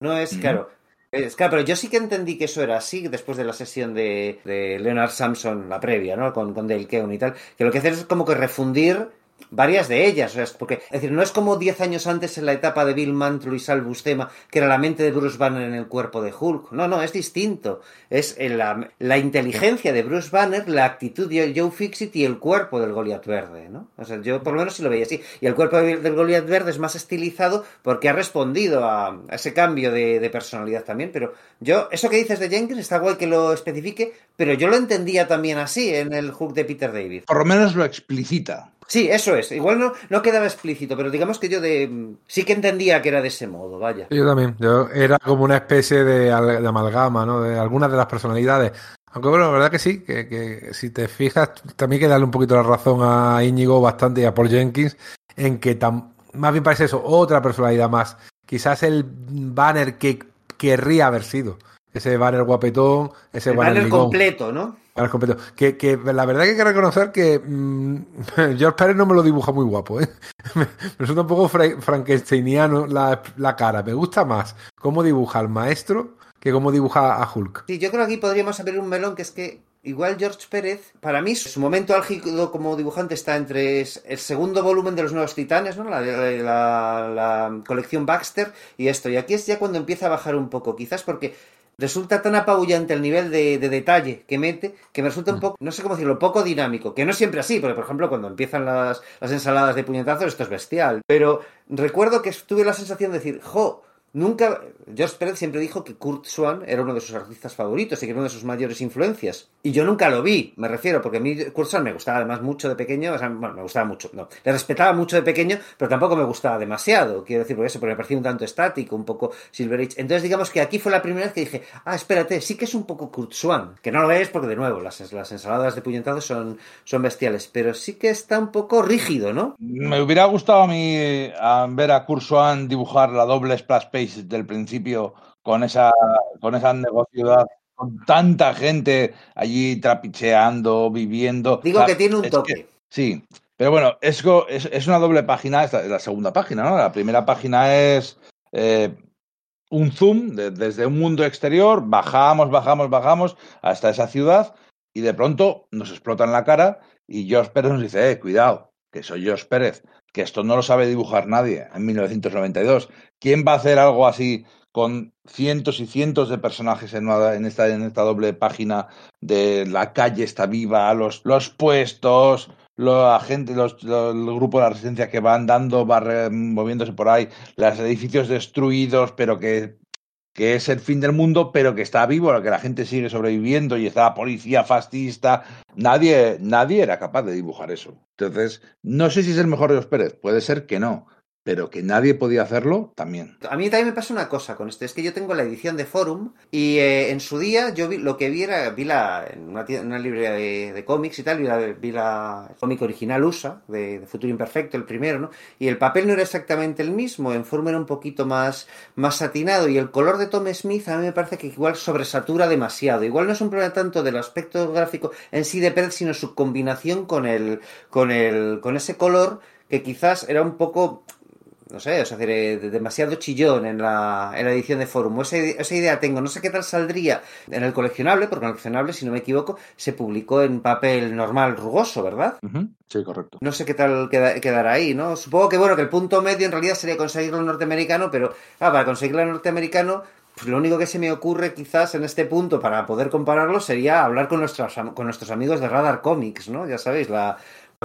No es, claro. Es, claro, pero yo sí que entendí que eso era así después de la sesión de, de Leonard Samson, la previa, ¿no? Con, con Dale Keown y tal. Que lo que haces es como que refundir varias de ellas. Es porque, es decir, no es como 10 años antes en la etapa de Bill Mantlo y Sal Buscema, que era la mente de Bruce Banner en el cuerpo de Hulk. No, no, es distinto. Es en la, la inteligencia de Bruce Banner, la actitud de Joe Fixit y el cuerpo del Goliath verde, ¿no? O sea, yo por lo menos sí lo veía así. Y el cuerpo de- del Goliath verde es más estilizado porque ha respondido a, ese cambio de, de personalidad también. Pero yo, eso que dices de Jenkins está guay que lo especifique, pero yo lo entendía también así en el Hulk de Peter David. Por lo menos lo explicita. Sí, eso es. Igual no, no quedaba explícito, pero digamos que yo de sí que entendía que era de ese modo, vaya. Yo también. Yo era como una especie de, de amalgama, ¿no? De algunas de las personalidades. Aunque bueno, la verdad que sí, que, que si te fijas, también hay que darle un poquito la razón a Íñigo bastante y a Paul Jenkins, en que tam- más bien parece eso, otra personalidad más. Quizás el banner que querría haber sido. Ese banner guapetón, ese El banner, completo, ¿no? Banner completo. Que, que la verdad que hay que reconocer que mm, George Pérez no me lo dibuja muy guapo, ¿eh? Me resulta un poco fra- frankensteiniano la, la cara. Me gusta más cómo dibuja al maestro que cómo dibuja a Hulk. Sí, yo creo que aquí podríamos abrir un melón que es que igual George Pérez, para mí su momento álgido como dibujante está entre el segundo volumen de los Nuevos Titanes, ¿no? La, la- la colección Baxter y esto. Y aquí es ya cuando empieza a bajar un poco, quizás porque resulta tan apabullante el nivel de, de detalle que mete que me resulta un poco, no sé cómo decirlo, poco dinámico. Que no es siempre así, porque por ejemplo cuando empiezan las, las ensaladas de puñetazos esto es bestial. Pero recuerdo que tuve la sensación de decir, jo, Nunca, George Pérez siempre dijo que Kurt Swan era uno de sus artistas favoritos y que era una de sus mayores influencias. Y yo nunca lo vi, me refiero, porque a mí Kurt Swan me gustaba además mucho de pequeño, o sea, bueno, me gustaba mucho, no, le respetaba mucho de pequeño, pero tampoco me gustaba demasiado, quiero decir, por eso, porque me parecía un tanto estático, un poco Silver Age. Entonces, digamos que aquí fue la primera vez que dije, ah, espérate, sí que es un poco Kurt Swan, que no lo es porque, de nuevo, las, las ensaladas de puñetazos son, son bestiales, pero sí que está un poco rígido, ¿no? Me hubiera gustado a mí eh, a ver a Kursuan dibujar la doble splash page del principio con esa, con esa negociedad, con tanta gente allí trapicheando, viviendo. Digo O sea, que tiene un toque. que- sí, pero bueno, es, es, es una doble página, esta es la segunda página, ¿no? La primera página es eh, un zoom de- desde un mundo exterior, bajamos, bajamos, bajamos hasta esa ciudad y de pronto nos explota en la cara y George Pérez nos dice, eh, cuidado, que soy George Pérez, que esto no lo sabe dibujar nadie en 1992. ¿Quién va a hacer algo así con cientos y cientos de personajes en, en esta, en esta doble página de la calle está viva, los, los puestos, la gente, los, el grupo de la resistencia que va andando, va moviéndose por ahí, los edificios destruidos, pero que que es el fin del mundo, pero que está vivo, que la gente sigue sobreviviendo y está la policía fascista. Nadie, nadie era capaz de dibujar eso. Entonces, no sé si es el mejor de los Pérez, puede ser que no, pero que nadie podía hacerlo también. A mí también me pasa una cosa con esto, es que yo tengo la edición de Forum y eh, en su día yo vi, lo que vi era, vi la, en una, librería de, cómics y tal, vi la, vi cómic original USA, de, de Futuro Imperfecto, el primero, ¿no? Y el papel no era exactamente el mismo, en Forum era un poquito más, más satinado y el color de Tom Smith a mí me parece que igual sobresatura demasiado. Igual no es un problema tanto del aspecto gráfico en sí de Pérez, sino su combinación con el, con el, con ese color que quizás era un poco no sé, o sea, de- de- demasiado chillón en la, en la edición de Forum. Esa, esa idea tengo, no sé qué tal saldría en el coleccionable, porque en el coleccionable, si no me equivoco, se publicó en papel normal rugoso, ¿verdad? Sí, correcto. No sé qué tal queda- quedará ahí, ¿no? Supongo que, bueno, que el punto medio en realidad sería conseguirlo en norteamericano, pero ah, para conseguirlo en norteamericano, pues lo único que se me ocurre quizás en este punto para poder compararlo sería hablar con nuestros, con nuestros amigos de Radar Comics, ¿no? Ya sabéis, la,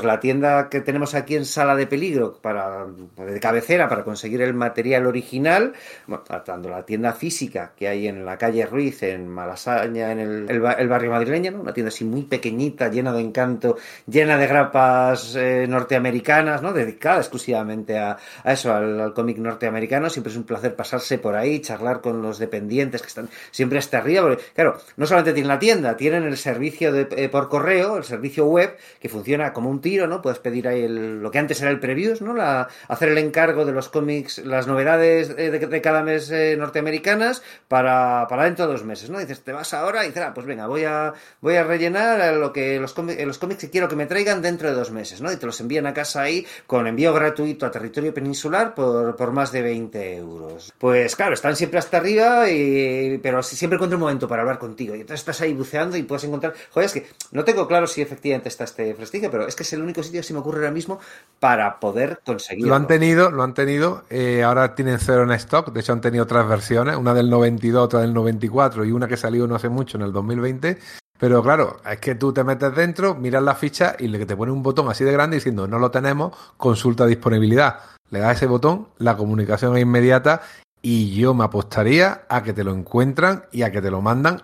la tienda que tenemos aquí en Sala de Peligro para, de cabecera para conseguir el material original, bueno, tanto la tienda física que hay en la calle Ruiz, en Malasaña, en el, el ba- el barrio madrileño. Una tienda así muy pequeñita, llena de encanto, llena de grapas eh, norteamericanas, ¿no? Dedicada exclusivamente a, eso, al, al cómic norteamericano. Siempre es un placer pasarse por ahí, charlar con los dependientes que están siempre hasta arriba. Porque, claro, no solamente tienen la tienda, tienen el servicio de, eh, por correo, el servicio web, que funciona como un tiro, ¿no? Puedes pedir ahí el- lo que antes era el previews, ¿no? La, hacer el encargo de los cómics, las novedades eh, de, cada mes eh, norteamericanas para, para dentro de dos meses, ¿no? Dices, te vas ahora y dices, ah, pues venga, voy a, voy a rellenar eh, lo que los, cómics, los cómics que quiero que me traigan dentro de dos meses, ¿no? Y te los envían a casa ahí con envío gratuito a territorio peninsular por, por más de 20 euros. Pues claro, están siempre hasta arriba, y, pero si- siempre encuentro un momento para hablar contigo. Y entonces estás ahí buceando y puedes encontrar... Joder, es que no tengo claro si efectivamente está este prestigio, pero es que es el único sitio que se me ocurre ahora mismo para poder conseguirlo. Lo han tenido, lo han tenido. eh, ahora tienen cero en stock. De hecho, han tenido otras versiones, una del 92, otra del 94 y una que salió no hace mucho en el 2020. Pero claro, es que tú te metes dentro, miras la ficha y le te pone un botón así de grande diciendo no lo tenemos, consulta disponibilidad. Le das ese botón, la comunicación es inmediata y yo me apostaría a que te lo encuentran y a que te lo mandan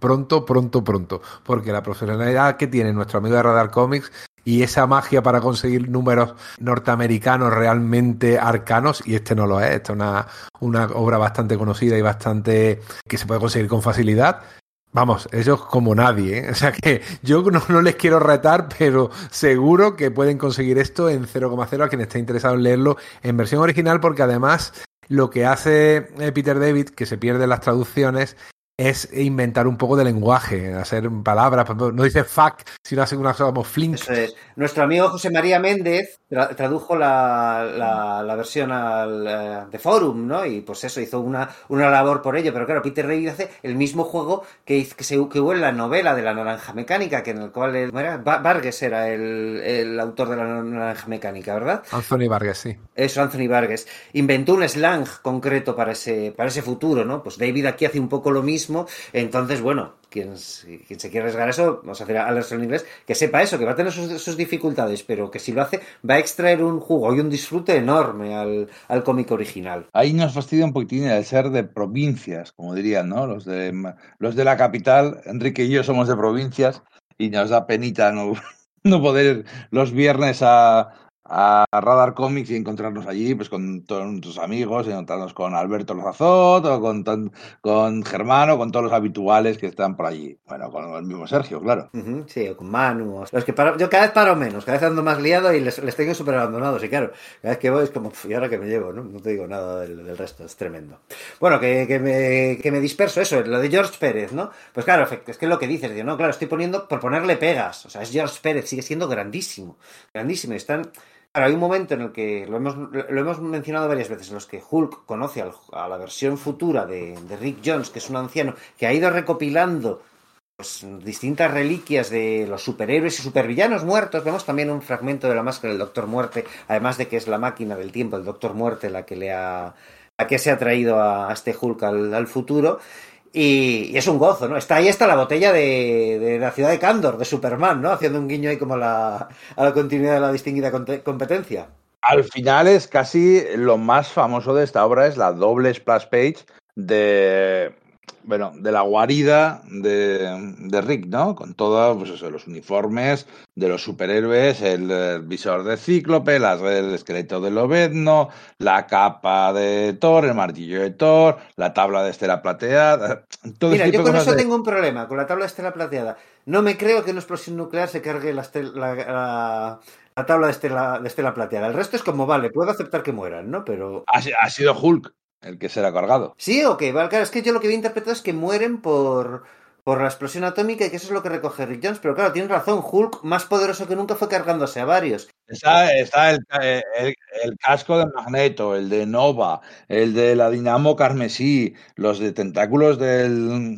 pronto, pronto, pronto. Porque la profesionalidad que tiene nuestro amigo de Radar Comics y esa magia para conseguir números norteamericanos realmente arcanos, y este no lo es, esta es una, obra bastante conocida y bastante que se puede conseguir con facilidad. Vamos, ellos como nadie, ¿eh? O sea que yo no, les quiero retar, pero seguro que pueden conseguir esto en 0,0 a quien esté interesado en leerlo en versión original, porque además lo que hace eh, Peter David, que se pierde las traducciones, es inventar un poco de lenguaje, hacer palabras, no dice fuck, sino hace una cosa como flink. Eso es. Nuestro amigo José María Méndez tra- tradujo la, la- la versión al, eh, de Forum, ¿no? Y pues eso, hizo una, una labor por ello. Pero claro, Peter David hace el mismo juego que, se, que hubo en la novela de la Naranja Mecánica, que en el cual el- ¿cómo era? Va- Vargas era el, el autor de la Naranja Mecánica, ¿verdad? Anthony Vargas, sí. Eso, Anthony Vargas. Inventó un slang concreto para ese, para ese futuro, ¿no? Pues David aquí hace un poco lo mismo. Entonces, bueno, quien, quien se quiera arriesgar eso, vamos a hacer a en inglés, que sepa eso, que va a tener sus, dificultades, pero que si lo hace, va a extraer un jugo y un disfrute enorme al, al cómic original. Ahí nos fastidia un poquitín el ser de provincias, como dirían, ¿no? Los de, los de la capital, Enrique y yo somos de provincias y nos da penita no, no poder los viernes a, a Radar Comics y encontrarnos allí pues con todos nuestros amigos, encontrarnos con Alberto Lazot o con, con Germano, con todos los habituales que están por allí. Bueno, con el mismo Sergio, claro. Sí, o con Manu. o- Los que paro- yo cada vez paro menos, cada vez ando más liado y les, les tengo súper abandonados. Y claro, cada vez que voy es como, "Pf, ¿y ahora que me llevo? No, no te digo nada del, del resto, es tremendo. Bueno, que, que me, que me disperso, eso, lo de George Pérez, ¿no? Pues claro, es que es lo que dices, digo, no, claro, estoy poniendo por ponerle pegas. O sea, es George Pérez, sigue siendo grandísimo, grandísimo. Están. Claro, hay un momento en el que lo hemos, lo hemos mencionado varias veces, en los que Hulk conoce al- a la versión futura de, de Rick Jones, que es un anciano que ha ido recopilando pues, distintas reliquias de los superhéroes y supervillanos muertos. Vemos también un fragmento de la máscara del Doctor Muerte, además de que es la máquina del tiempo, el Doctor Muerte, la que le ha, la que se ha traído a, a este Hulk al futuro. Y, es un gozo, ¿no? Está ahí está la botella de, de la ciudad de Candor, de Superman, ¿no? Haciendo un guiño ahí como a la, a la continuidad de la distinguida competencia. Al final es casi lo más famoso de esta obra es la doble splash page de bueno, de la guarida de, de Rick, ¿no? Con todos pues los uniformes de los superhéroes, el, visor de Cíclope, las, el esqueleto de Lobezno, la capa de Thor, el martillo de Thor, la tabla de estela plateada, todo Mira, yo de con eso de- tengo un problema, con la tabla de estela plateada. No me creo que una explosión nuclear se cargue la, estel- la, la- la tabla de estela, de estela plateada. El resto es como, vale, puedo aceptar que mueran, ¿no? Pero... ha sido Hulk el que se la ha cargado. Sí, ok, vale, claro, es que yo lo que había interpretado es que mueren por... por la explosión atómica y que eso es lo que recoge Rick Jones. Pero claro, tienes razón, Hulk, más poderoso que nunca, fue cargándose a varios. Está, está el, el- el casco de Magneto, el de Nova, el de la Dinamo Carmesí, los de tentáculos del.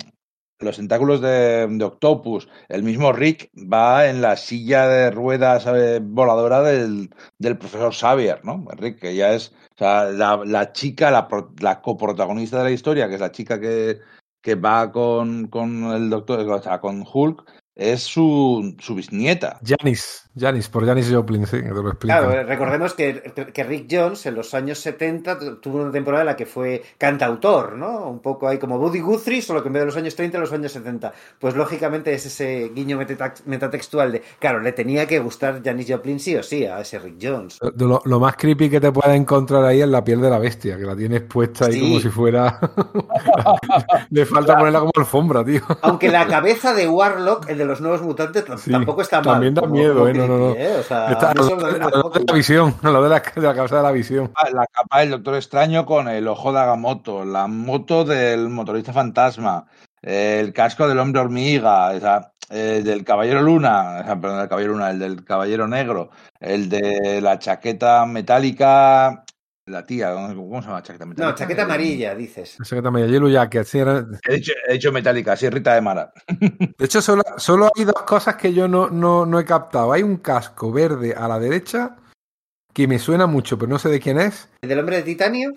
Los tentáculos de, Octopus. El mismo Rick va en la silla de ruedas eh, voladora del, del profesor Xavier, ¿no? Rick, que ya es. La, la chica, la, la coprotagonista de la historia, que es la chica que, que va con, con el doctor, o sea, con Hulk, es su, su bisnieta. Janis, Janis, por Janis Joplin, sí, que te lo explican. Claro, eh, recordemos que, que Rick Jones en los años 70 tu- tuvo una temporada en la que fue cantautor, ¿no? Un poco ahí como Buddy Guthrie, solo que en vez de los años 30, los años 70. Pues lógicamente es ese guiño metatextual de, claro, le tenía que gustar Janis Joplin sí o sí a ese Rick Jones. Lo, lo más creepy que te puedes encontrar ahí es la piel de la bestia, que la tienes puesta ahí Sí. como si fuera. Le falta ponerla como alfombra, tío. Aunque la cabeza de Warlock, el de los nuevos mutantes, Sí, tampoco está mal. también da miedo, ¿eh? No, no, no. ¿eh? O sea, Está lo de la visión, lado de la, de la cabeza de la visión. Ah, La capa del Doctor Extraño con el ojo de Agamotto, la moto del motorista fantasma, el casco del hombre hormiga, o sea, el del caballero luna, o sea, perdón, del caballero luna, el del caballero negro, el de la chaqueta metálica, la tía, ¿cómo se llama la chaqueta metálica? No, chaqueta amarilla, dices. Esa que también Yellow Jacket, sí, era- He dicho, he dicho metálica, sí, Rita de Mara. De hecho, solo, solo hay dos cosas que yo no, no, no he captado. Hay un casco verde a la derecha que me suena mucho, pero no sé de quién es. ¿El del hombre de titanio?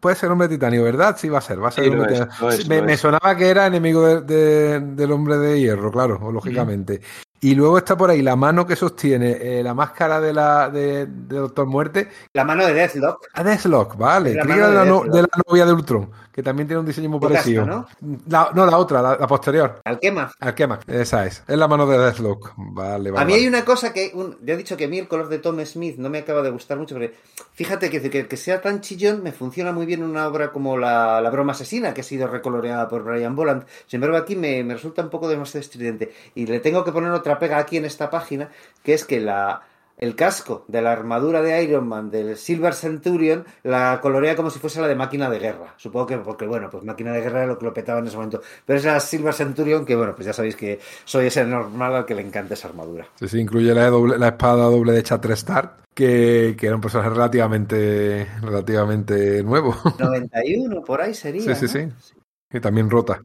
Puede ser hombre de titanio, ¿verdad? Sí, va a ser. Va a ser Sí, hombre es, titanio. es, me, me sonaba que era enemigo de- de- del hombre de hierro, claro, lógicamente. Y luego está por ahí la mano que sostiene eh, la máscara de la de, de Doctor Muerte. La mano de Deathlock. A Deathlock, vale. La mano de la, no- de la novia de Ultron, que también tiene un diseño muy parecido. ¿no? La- no, la otra, la, posterior. Alquema. Alquema, esa es. Es la mano de Deathlock. Vale, vale. A mí vale. hay una cosa que, un- ya he dicho que a mí el color de Tom Smith no me acaba de gustar mucho, pero fíjate que, que, que sea tan chillón me funciona muy bien una obra como la, La broma asesina, que ha sido recoloreada por Brian Boland. Sin embargo, aquí me, me resulta un poco demasiado estridente. Y le tengo que poner otra pega aquí en esta página, que es que la... El casco de la armadura de Iron Man del Silver Centurion la colorea como si fuese la de máquina de guerra. Supongo que porque, bueno, pues máquina de guerra era lo que lo petaba en ese momento. Pero es la Silver Centurion que, bueno, pues ya sabéis que soy ese normal al que le encanta esa armadura. Sí, sí, incluye la, doble- la espada doble de Chatrestar, que, que era un personaje relativamente, relativamente nuevo. 91, por ahí sería. Sí, sí, ¿no? sí. Y también rota.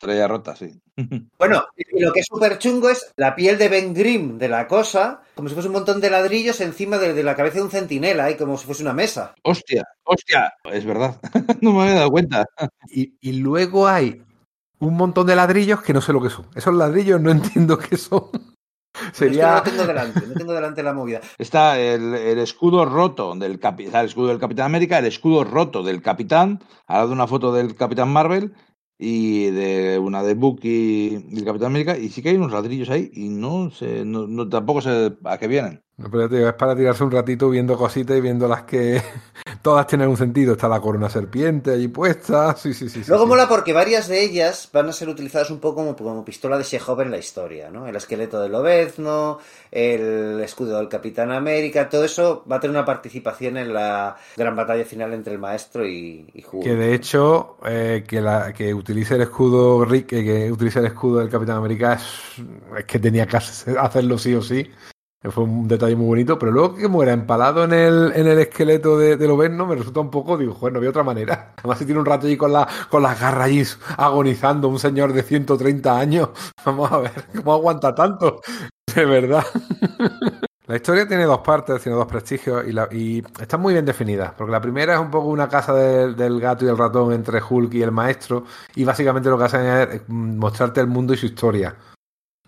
Estrella rota, sí. Bueno, y lo que es súper chungo es la piel de Ben Grimm de la cosa, como si fuese un montón de ladrillos encima de, de la cabeza de un centinela, y como si fuese una mesa. Hostia, hostia, es verdad. no me había dado cuenta. Y, y luego hay un montón de ladrillos que no sé lo que son. Esos ladrillos no entiendo qué son. Pero es que no Sería. lo tengo delante, no tengo delante la movida. Está el, el escudo roto del capi- está el escudo del Capitán América, el escudo roto del Capitán, al lado de una foto del Capitán Marvel y de una de Bucky y el Capitán América, y sí que hay unos ladrillos ahí y no sé, no, no- tampoco sé a qué vienen. No, pero digo, es para tirarse un ratito viendo cositas y viendo las que todas tienen un sentido. Está la corona serpiente allí puesta. Sí, sí, sí. Luego sí. mola porque varias de ellas van a ser utilizadas un poco como, como pistola de Chekhov en la historia, ¿no? El esqueleto del Lobezno, el escudo del Capitán América, todo eso va a tener una participación en la gran batalla final entre el maestro y, y. Que de hecho, eh, que, la, que utilice el escudo Rick, que, que utilice el escudo del Capitán América es, es que tenía que hacer- hacerlo sí o sí. Fue un detalle muy bonito, pero luego que muera empalado en el, en el esqueleto de, de Lobezno me resulta un poco, digo, joder, no había otra manera. Además se tiene un rato allí con, la, con las garras allí agonizando, un señor de 130 años. Vamos a ver, ¿cómo aguanta tanto? De verdad. La historia tiene dos partes, tiene dos prestigios y, la- están muy bien definidas. Porque la primera es un poco una casa del- del gato y el ratón entre Hulk y el maestro. Y básicamente lo que hacen es mm, mostrarte el mundo y su historia.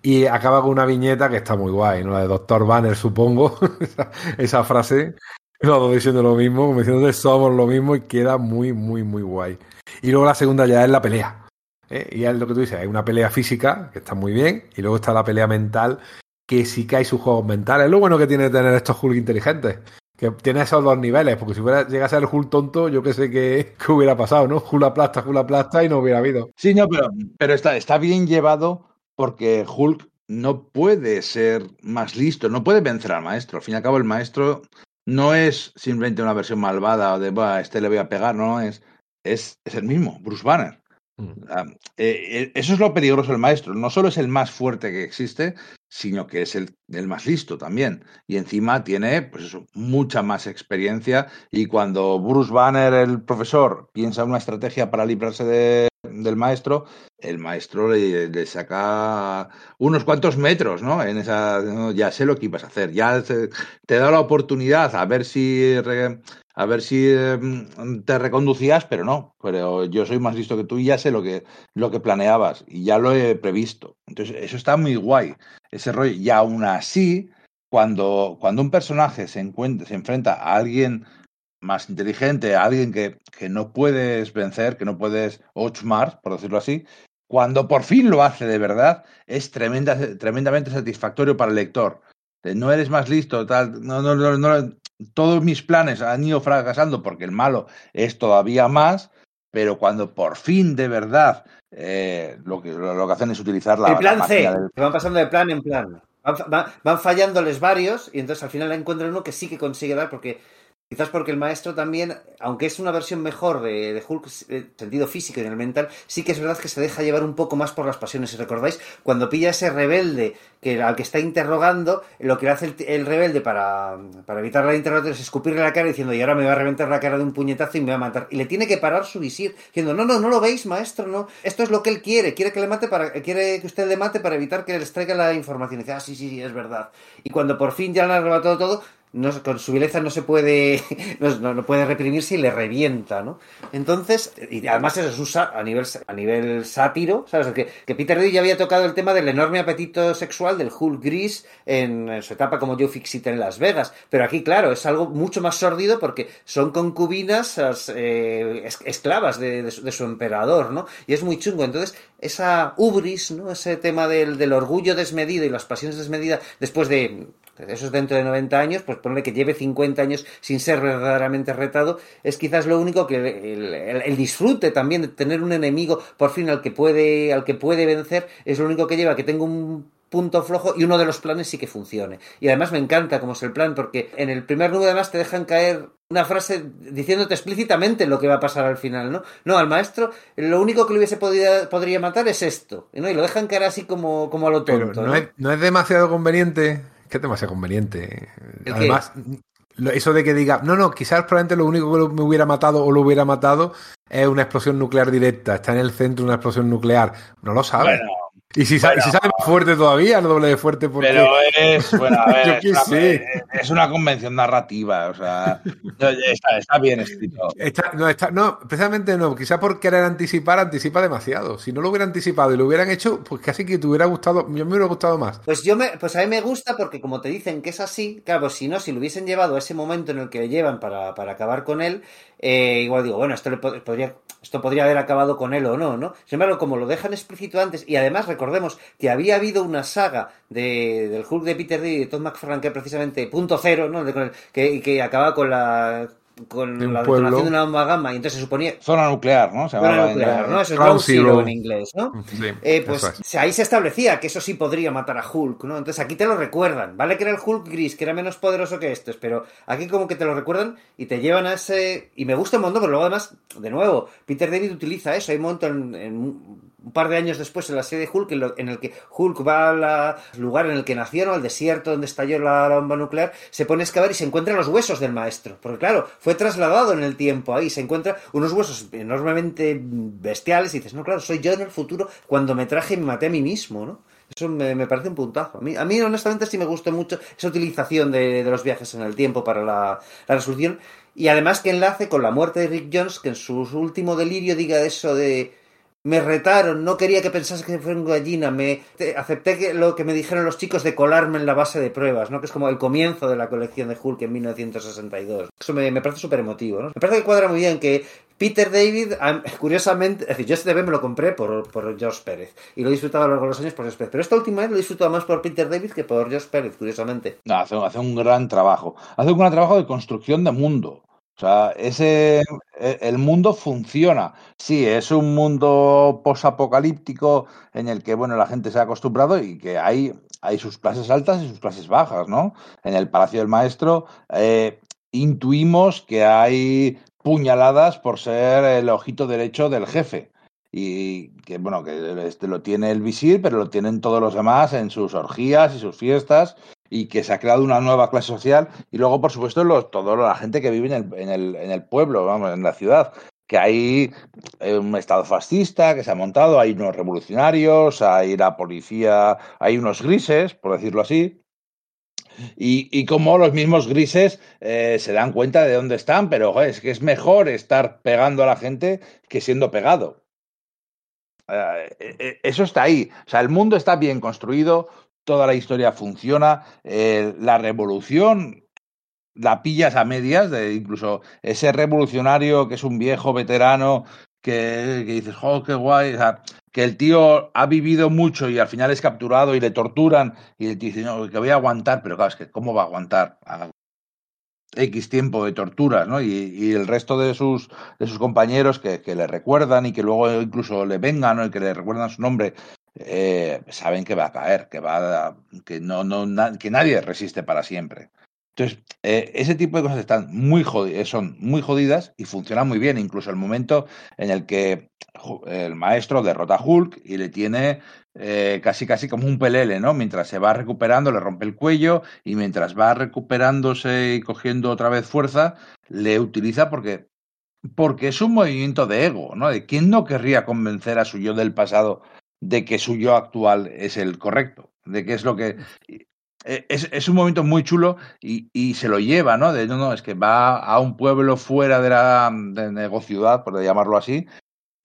Y acaba con una viñeta que está muy guay, ¿no? La de Doctor Banner, supongo. esa, frase. Los dos diciendo lo mismo, como diciendo somos lo mismo y queda muy, muy, muy guay. Y luego la segunda ya es la pelea. ¿eh? Y es lo que tú dices, hay una pelea física, que está muy bien, y luego está la pelea mental, que sí que hay sus juegos mentales. Lo bueno que tiene tener estos Hulk inteligentes. Que tiene esos dos niveles, porque si fuera llegase ser Hulk tonto, yo que sé qué, qué hubiera pasado, ¿no? Hulk aplasta, Hulk aplasta y no hubiera habido. Sí, no, pero, pero está, está bien llevado porque Hulk no puede ser más listo, no puede vencer al maestro. Al fin y al cabo, el maestro no es simplemente una versión malvada de, "Buah, a este le voy a pegar, no, es, es, es el mismo, Bruce Banner. Mm. Ah, eh, eh, eso es lo peligroso del maestro. No solo es el más fuerte que existe, sino que es el, el más listo también. Y encima tiene, pues eso, mucha más experiencia. Y cuando Bruce Banner, el profesor, piensa una estrategia para librarse de- del maestro, el maestro le, saca unos cuantos metros, ¿no? En esa, ya sé lo que ibas a hacer, ya te, te da la oportunidad a ver si re- a ver si eh, te reconducías, pero no, pero yo soy más listo que tú y ya sé lo que, lo que planeabas y ya lo he previsto. Entonces, eso está muy guay, ese rollo. Y aún así, cuando, cuando un personaje se, encuentra, se enfrenta a alguien más inteligente, a alguien que, que no puedes vencer, que no puedes outsmart, por decirlo así, cuando por fin lo hace de verdad, es tremenda, tremendamente satisfactorio para el lector. No eres más listo, tal, no, no, no, no, todos mis planes han ido fracasando porque el malo es todavía más, pero cuando por fin de verdad eh, lo, que, lo, lo que hacen es utilizar la, el plan la C, del- van pasando de plan en plan. Van, van- van fallándoles varios y entonces al final encuentran uno que sí que consigue dar porque quizás porque el maestro también, aunque es una versión mejor de, Hulk eh, sentido físico y en el mental, sí que es verdad que se deja llevar un poco más por las pasiones. Si recordáis, cuando pilla ese rebelde que al que está interrogando, lo que hace el, el rebelde para, para evitar la interrogatoria es escupirle la cara diciendo y ahora me va a reventar la cara de un puñetazo y me va a matar. Y le tiene que parar su visir, diciendo, no, no, no lo veis, maestro, no. Esto es lo que él quiere, quiere que le mate para, quiere que usted le mate para evitar que les traiga la información. Y dice, ah, sí, sí, sí, es verdad. Y cuando por fin ya le han arrebatado todo, no, con su vileza no se puede no, no- puede reprimirse y le revienta, ¿no? Entonces, y además eso se usa a nivel, a nivel sátiro, ¿sabes? Que, que Peter David ya había tocado el tema del enorme apetito sexual del Hulk gris en, su etapa como Joe Fixit en Las Vegas, pero aquí, claro, es algo mucho más sórdido porque son concubinas as- eh, es- esclavas de, de su emperador, ¿no? Y es muy chungo. Entonces, esa ubris, ¿no? Ese tema del, del orgullo desmedido y las pasiones desmedidas después de eso es dentro de 90 años, pues ponle que lleve 50 años sin ser verdaderamente retado, es quizás lo único que el, el- el disfrute también de tener un enemigo por fin al que puede, al que puede vencer, es lo único que lleva que tenga un punto flojo y uno de los planes sí que funcione. Y además me encanta cómo es el plan, porque en el primer número además te dejan caer una frase diciéndote explícitamente lo que va a pasar al final, ¿no? No, al maestro lo único que le hubiese podido, podría matar es esto, ¿no? Y lo dejan caer así como, como a lo Pero tonto, no, ¿no? es, no es demasiado conveniente. Que es demasiado conveniente. ¿El qué? Además, eso de que diga, no, no, quizás probablemente lo único que me hubiera matado o lo hubiera matado es una explosión nuclear directa. Está en el centro de una explosión nuclear. No lo sabe. Bueno, y si, si sale más fuerte todavía, el doble de fuerte porque... Pero es, bueno, a ver, Yo es, qué una, sé. es una convención narrativa, o sea, está, está bien escrito. Está- no, está- no, precisamente no. Quizás por querer anticipar, anticipa demasiado. Si no lo hubiera anticipado y lo hubieran hecho, pues casi que te hubiera gustado. Yo me hubiera gustado más. Pues yo me, pues a mí me gusta porque como te dicen que es así, claro, pues si no, si lo hubiesen llevado a ese momento en el que le llevan para, para acabar con él, eh, igual digo, bueno, esto le pod- podría, esto podría haber acabado con él o no, ¿no? Sin embargo, como lo dejan explícito antes, y además recordemos que había habido una saga de, del Hulk de Peter David y de Todd McFarlane que precisamente punto cero, ¿no? De- que, que acababa con la con De la pueblo. detonación de una bomba gamma y entonces se suponía Zona nuclear, ¿no? Se Zona nuclear, ¿no? Eso es Ground Zero en inglés, ¿no? Sí, Eh, pues es. ahí se establecía que eso sí podría matar a Hulk, ¿no? Entonces aquí te lo recuerdan. Vale que era el Hulk gris, que era menos poderoso que estos, pero aquí como que te lo recuerdan y te llevan a ese... Y me gusta un montón, pero luego además, de nuevo, Peter David utiliza eso. Hay un momento en, en un par de años después en la serie de Hulk en, lo- en el que Hulk va al lugar en el que nació, ¿no? al desierto donde estalló la, bomba nuclear, se pone a excavar y se encuentra los huesos del maestro. Porque claro, fue trasladado en el tiempo ahí, se encuentra unos huesos enormemente bestiales y dices, no, claro, soy yo en el futuro cuando me traje y me maté a mí mismo, ¿no? Eso me, me parece un puntazo. A mí, a mí, honestamente, sí me gustó mucho esa utilización de, de los viajes en el tiempo para la, la resolución. Y además que enlace con la muerte de Rick Jones, que en su último delirio diga eso de me retaron, no quería que pensase que fuera una gallina, me te- acepté que lo que me dijeron los chicos de colarme en la base de pruebas, ¿no? Que es como el comienzo de la colección de Hulk en 1962. Eso me, parece súper emotivo, ¿no? Me parece que cuadra muy bien que Peter David, am- curiosamente, es decir, yo este TV me lo compré por, por George Pérez y lo he disfrutado a lo largo de los años por George Pérez, pero esta última vez lo he disfrutado más por Peter David que por George Pérez, curiosamente. No, hace, hace un gran trabajo. Hace un gran trabajo de construcción de mundo. O sea, ese, e- el mundo funciona. Sí, es un mundo posapocalíptico en el que, bueno, la gente se ha acostumbrado y que hay, hay sus clases altas y sus clases bajas, ¿no? En el Palacio del Maestro eh, intuimos que hay puñaladas por ser el ojito derecho del jefe. y que bueno, que este lo tiene el visir, pero lo tienen todos los demás en sus orgías y sus fiestas y que se ha creado una nueva clase social y luego, por supuesto, los, toda la gente que vive en el, en el, en el pueblo, vamos, en la ciudad, que hay eh, un estado fascista que se ha montado, hay unos revolucionarios, hay la policía, hay unos grises, por decirlo así, y, y como los mismos grises eh, se dan cuenta de dónde están, pero es que es mejor estar pegando a la gente que siendo pegado. Eh, eso está ahí. O sea, el mundo está bien construido, toda la historia funciona, eh, la revolución la pillas a medias, de incluso ese revolucionario que es un viejo veterano que, dices, oh, qué guay, que el tío ha vivido mucho y al final es capturado y le torturan y le dice, no, que voy a aguantar, pero claro, es que ¿cómo va a aguantar? X tiempo de torturas, ¿no? Y, y el resto de sus, de sus compañeros que, que, le recuerdan y que luego incluso le vengan ¿no? y que le recuerdan su nombre, eh, saben que va a caer, que va a, que no, no que nadie resiste para siempre. Entonces, eh, ese tipo de cosas están muy jodidas, son muy jodidas y funcionan muy bien. Incluso el momento en el que el maestro derrota a Hulk y le tiene eh, casi casi como un pelele, ¿no? Mientras se va recuperando, le rompe el cuello y mientras va recuperándose y cogiendo otra vez fuerza, le utiliza porque porque es un movimiento de ego, ¿no? De quién no querría convencer a su yo del pasado de que su yo actual es el correcto, de que es lo que es, es, un momento muy chulo y, y, se lo lleva, ¿no? De no, no, es que va a un pueblo fuera de la de negociudad, por llamarlo así,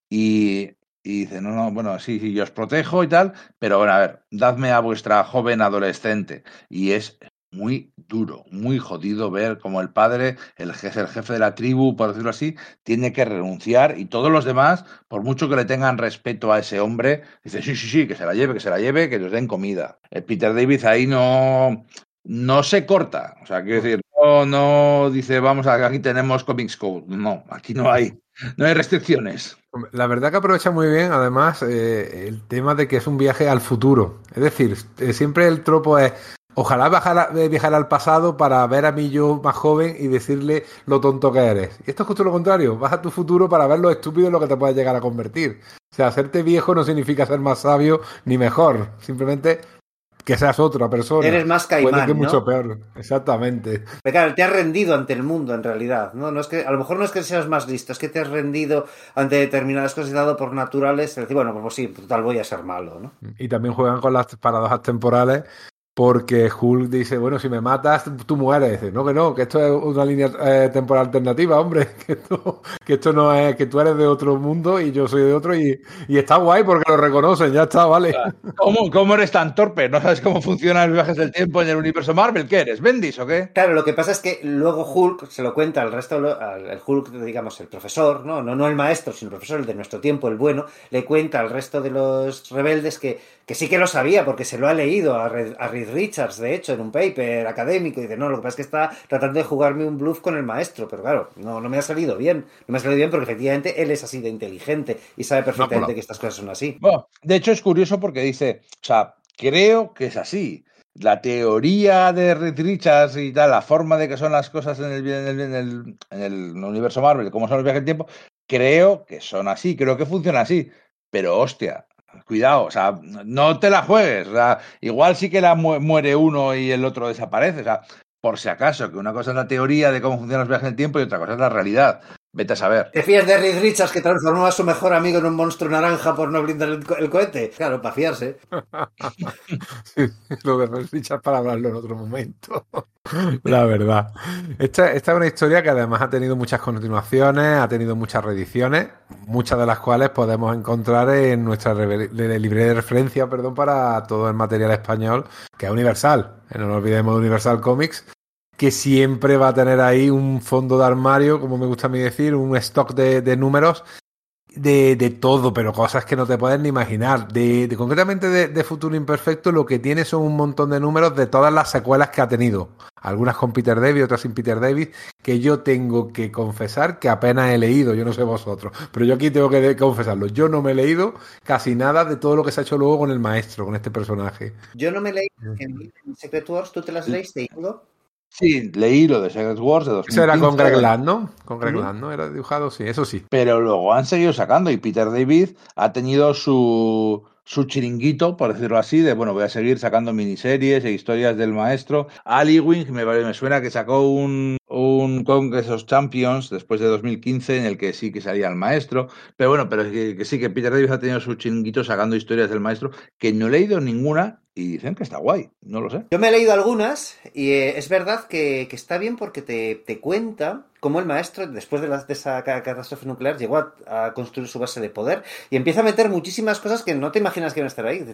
y, y, dice, no, no, bueno, sí, sí, yo os protejo y tal, pero bueno, a ver, dadme a vuestra joven adolescente. Y es muy duro, muy jodido ver como el padre, el jefe, el jefe de la tribu, por decirlo así, tiene que renunciar y todos los demás, por mucho que le tengan respeto a ese hombre, dice sí, sí, sí, que se la lleve, que se la lleve, que les den comida. El Peter David ahí no, no se corta, o sea, quiero decir, no, no dice, vamos, aquí tenemos Comics Code, no, aquí no hay, no hay restricciones. La verdad que aprovecha muy bien, además, eh, el tema de que es un viaje al futuro. Es decir, eh, siempre el tropo es Ojalá viajar, viajar, al pasado para ver a mi yo más joven y decirle lo tonto que eres. Y esto es justo lo contrario. Vas a tu futuro para ver lo estúpido en lo que te puedes llegar a convertir. O sea, hacerte viejo no significa ser más sabio ni mejor. Simplemente que seas otra persona. Eres más caimán, Puede que ¿no? mucho peor. Exactamente. Pero claro, te has rendido ante el mundo en realidad, ¿no? no es que, a lo mejor no es que seas más listo, es que te has rendido ante determinadas cosas y dado por naturales. Es decir, bueno, pues sí, total voy a ser malo, ¿no? Y también juegan con las paradojas temporales porque Hulk dice, bueno, si me matas, tú mueres. Dice, no, que no, que esto es una línea eh, temporal alternativa, hombre, que esto, que esto no es, que tú eres de otro mundo y yo soy de otro y, y está guay porque lo reconocen, ya está, vale. ¿Cómo, ¿Cómo, eres tan torpe? ¿No sabes cómo funcionan los viajes del tiempo en el universo Marvel? ¿Qué eres? ¿Bendis o qué? Claro, lo que pasa es que luego Hulk se lo cuenta al resto, al el Hulk, digamos, el profesor, ¿no? No, no el maestro, sino el profesor, el de nuestro tiempo, el bueno, le cuenta al resto de los rebeldes que, que sí que lo sabía porque se lo ha leído a, Red, a Reed Richards, de hecho, en un paper académico, y dice, no, lo que pasa es que está tratando de jugarme un bluff con el maestro, pero claro, no, no me ha salido bien, no me ha salido bien porque efectivamente él es así de inteligente y sabe perfectamente no, que estas cosas son así. Bueno, de hecho es curioso porque dice, o sea, creo que es así. La teoría de Reed Richards y tal, la forma de que son las cosas en el, en el, en el, en el universo Marvel, cómo son los viajes del tiempo, creo que son así, creo que funciona así. Pero hostia, cuidado, o sea, no te la juegues. O sea, igual sí que la mu muere uno y el otro desaparece. O sea, por si acaso, que una cosa es la teoría de cómo funcionan los viajes en el tiempo y otra cosa es la realidad. Vete a saber. ¿Te fías de Reed Richards que transformó a su mejor amigo en un monstruo naranja por no blindar el, co el cohete? Claro, para fiarse. sí, lo de Reed Richards para hablarlo en otro momento. La verdad. Esta, esta, es una historia que además ha tenido muchas continuaciones, ha tenido muchas reediciones, muchas de las cuales podemos encontrar en nuestra librería de referencia perdón, para todo el material español, que es universal. No nos olvidemos de Universal Comics, que siempre va a tener ahí un fondo de armario, como me gusta a mí decir, un stock de, de números de, de, todo, pero cosas que no te puedes ni imaginar. De, de concretamente de, Futuro Imperfecto, lo que tiene son un montón de números de todas las secuelas que ha tenido. Algunas con Peter David, otras sin Peter David, que yo tengo que confesar que apenas he leído, yo no sé vosotros, pero yo aquí tengo que confesarlo. Yo no me he leído casi nada de todo lo que se ha hecho luego con el maestro, con este personaje. Yo no me leí en, en Secret Wars, ¿tú te las leíste? Sí, leí lo de Secret Wars de 2015. Eso era con Greg Land, ¿no? Con Greg. Land, ¿no? Era dibujado, sí, eso sí. Pero luego han seguido sacando y Peter David ha tenido su, su chiringuito, por decirlo así, de bueno, voy a seguir sacando miniseries e historias del maestro. Ali Wing me, me suena que sacó un, un Congress of Champions después de 2015 en el que sí que salía el maestro. Pero bueno, pero que, que sí que Peter David ha tenido su chiringuito sacando historias del maestro, que no he leído ninguna y dicen que está guay, no lo sé. Yo me he leído algunas y eh, es verdad que, está bien porque te, te cuenta cómo el maestro, después de, la- de esa ca- catástrofe nuclear, llegó a, construir su base de poder y empieza a meter muchísimas cosas que no te imaginas que iban a estar ahí.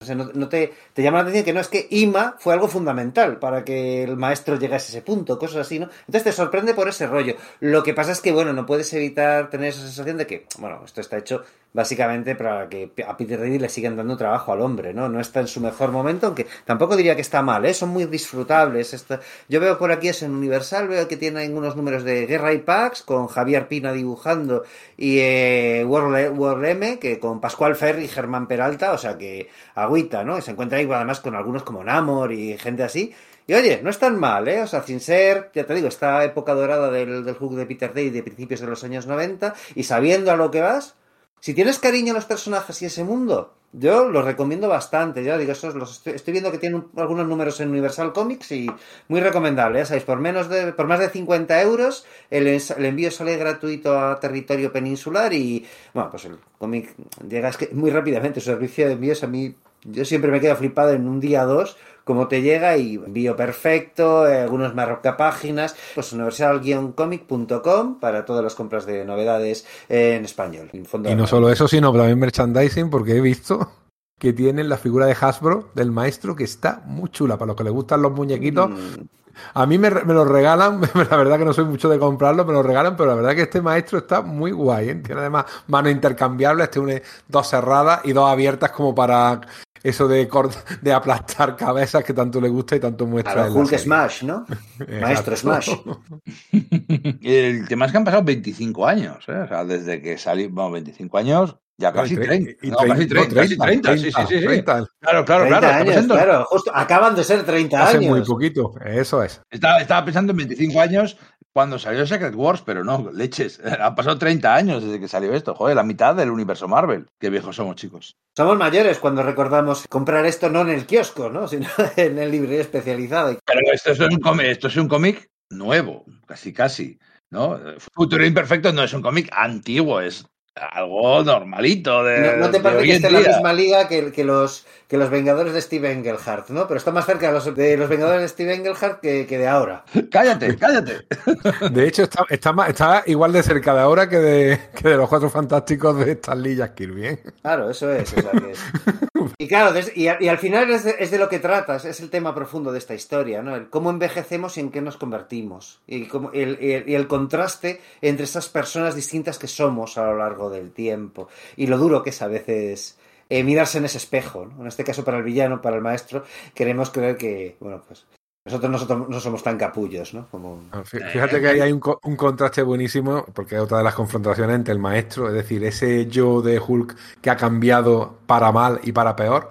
O sea, no, no te, te llama la atención que no es que IMA fue algo fundamental para que el maestro llegase a ese punto, cosas así, ¿no? Entonces te sorprende por ese rollo. Lo que pasa es que, bueno, no puedes evitar tener esa sensación de que, bueno, esto está hecho básicamente para que a Peter David le sigan dando trabajo al hombre, ¿no? No está en su mejor momento, aunque tampoco diría que está mal, ¿eh? Son muy disfrutables. Yo veo por aquí es en Universal, veo que tiene algunos números de Guerra y Pax, con Javier Pina dibujando, y eh, World, World M, que con Pascual Ferri y Germán Peralta, o sea que agüita, ¿no? Y se encuentra ahí además con algunos como Namor y gente así. Y oye, no es tan mal, ¿eh? O sea, sin ser, ya te digo, esta época dorada del, del Hulk de Peter Day de principios de los años 90, y sabiendo a lo que vas, si tienes cariño a los personajes y ese mundo, yo los recomiendo bastante. Ya digo, estos los estoy, estoy viendo que tienen un- algunos números en Universal Comics y muy recomendable. Ya sabéis, por menos de, por más de 50 euros, el, el envío sale gratuito a territorio peninsular y bueno, pues el cómic llega es que muy rápidamente. Su servicio de envíos a mí, yo siempre me quedo flipado en un día o dos cómo te llega y envío perfecto, eh, algunos marroca páginas, pues universal-comic.com para todas las compras de novedades en español. en fondo Y no solo eso, sino también merchandising, porque he visto que tienen la figura de Hasbro del maestro que está muy chula. Para los que les gustan los muñequitos, Mm, a mí me, me lo regalan. La verdad que no soy mucho de comprarlo, me lo regalan, pero la verdad que este maestro está muy guay. ¿eh? Tiene además manos intercambiables, tiene dos cerradas y dos abiertas como para eso de, de aplastar cabezas que tanto le gusta y tanto muestra. Hulk. Smash, ¿no? Maestro. Smash. El tema es que han pasado 25 años, ¿eh? O sea, desde que salí, bueno, 25 años, ya casi Y tre- 30. y No, casi no, 30, casi 30, sí, sí, sí, sí. 30. Claro, claro, 30 claro. Años, pensando, claro. Justo, acaban de ser 30 Hace años. muy poquito, eso es. estaba, estaba pensando en 25 años cuando salió Secret Wars, pero no, leches. Han pasado 30 años desde que salió esto. Joder, la mitad del universo Marvel. Qué viejos somos, chicos. Somos mayores cuando recordamos comprar esto no en el kiosco, ¿no? Sino en el librería especializado. Pero esto es un cómic, esto es un cómic nuevo, casi casi. ¿no? Futuro Imperfecto no es un cómic antiguo, es algo normalito. De, ¿No, no te parece que esté en la misma liga que, que los, que los Vengadores de Steve Engelhart, ¿no? Pero está más cerca de los, de los Vengadores de Steve Engelhart que, que de ahora. Cállate, cállate. De hecho, está, está, más- está igual de cerca de ahora que de, que de los cuatro fantásticos de Stan Lee y Jack Kirby. ¿eh? Claro, eso es. o sea que es. Y claro, des- y, a- y al final es de, es de lo que tratas, es el tema profundo de esta historia, ¿no? El cómo envejecemos y en qué nos convertimos. Y, cómo- el- y el contraste entre esas personas distintas que somos a lo largo del tiempo. Y lo duro que es a veces eh, mirarse en ese espejo, ¿no? En este caso para el villano, para el maestro, queremos creer que, bueno, pues nosotros, no somos tan capullos, ¿no? Fí- Fíjate que ahí hay un, un contraste buenísimo, porque es otra de las confrontaciones entre el maestro, es decir, ese yo de Hulk que ha cambiado para mal y para peor,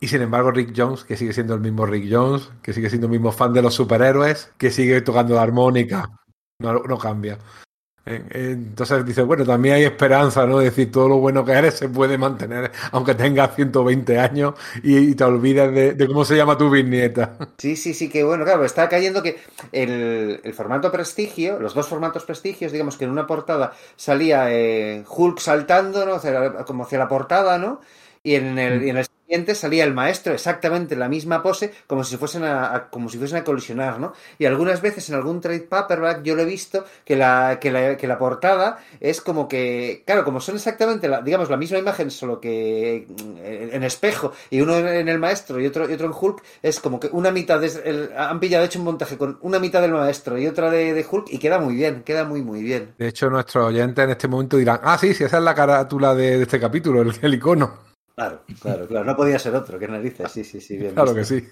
y sin embargo Rick Jones, que sigue siendo el mismo Rick Jones, que sigue siendo el mismo fan de los superhéroes, que sigue tocando la armónica, no cambia. Eh, eh, Entonces dice, bueno, también hay esperanza, ¿no? Es decir, todo lo bueno que eres se puede mantener, aunque tengas 120 años y, te olvides de, de cómo se llama tu bisnieta. Sí, sí, sí, que bueno, claro, está cayendo que el, el formato prestigio, los dos formatos prestigios, digamos que en una portada salía eh, Hulk saltando, ¿no? Como hacia la portada, ¿no? Y en el, y en el salía el maestro exactamente en la misma pose, como si fuesen a, como si fuesen a colisionar, ¿no? Y algunas veces en algún trade paperback yo lo he visto que la, que la, que la portada es como que, claro, como son exactamente, la, digamos, la misma imagen, solo que en, espejo, y uno en el maestro y otro, y otro en Hulk, es como que una mitad, es el- han pillado, hecho un montaje con una mitad del maestro y otra de, de Hulk, y queda muy bien, queda muy, muy bien. De hecho, nuestros oyentes en este momento dirán, ah, sí, sí, esa es la carátula de, de este capítulo, el, el icono. Claro, claro, claro, no podía ser otro, que narices, sí, sí, sí, bien. Claro que sí.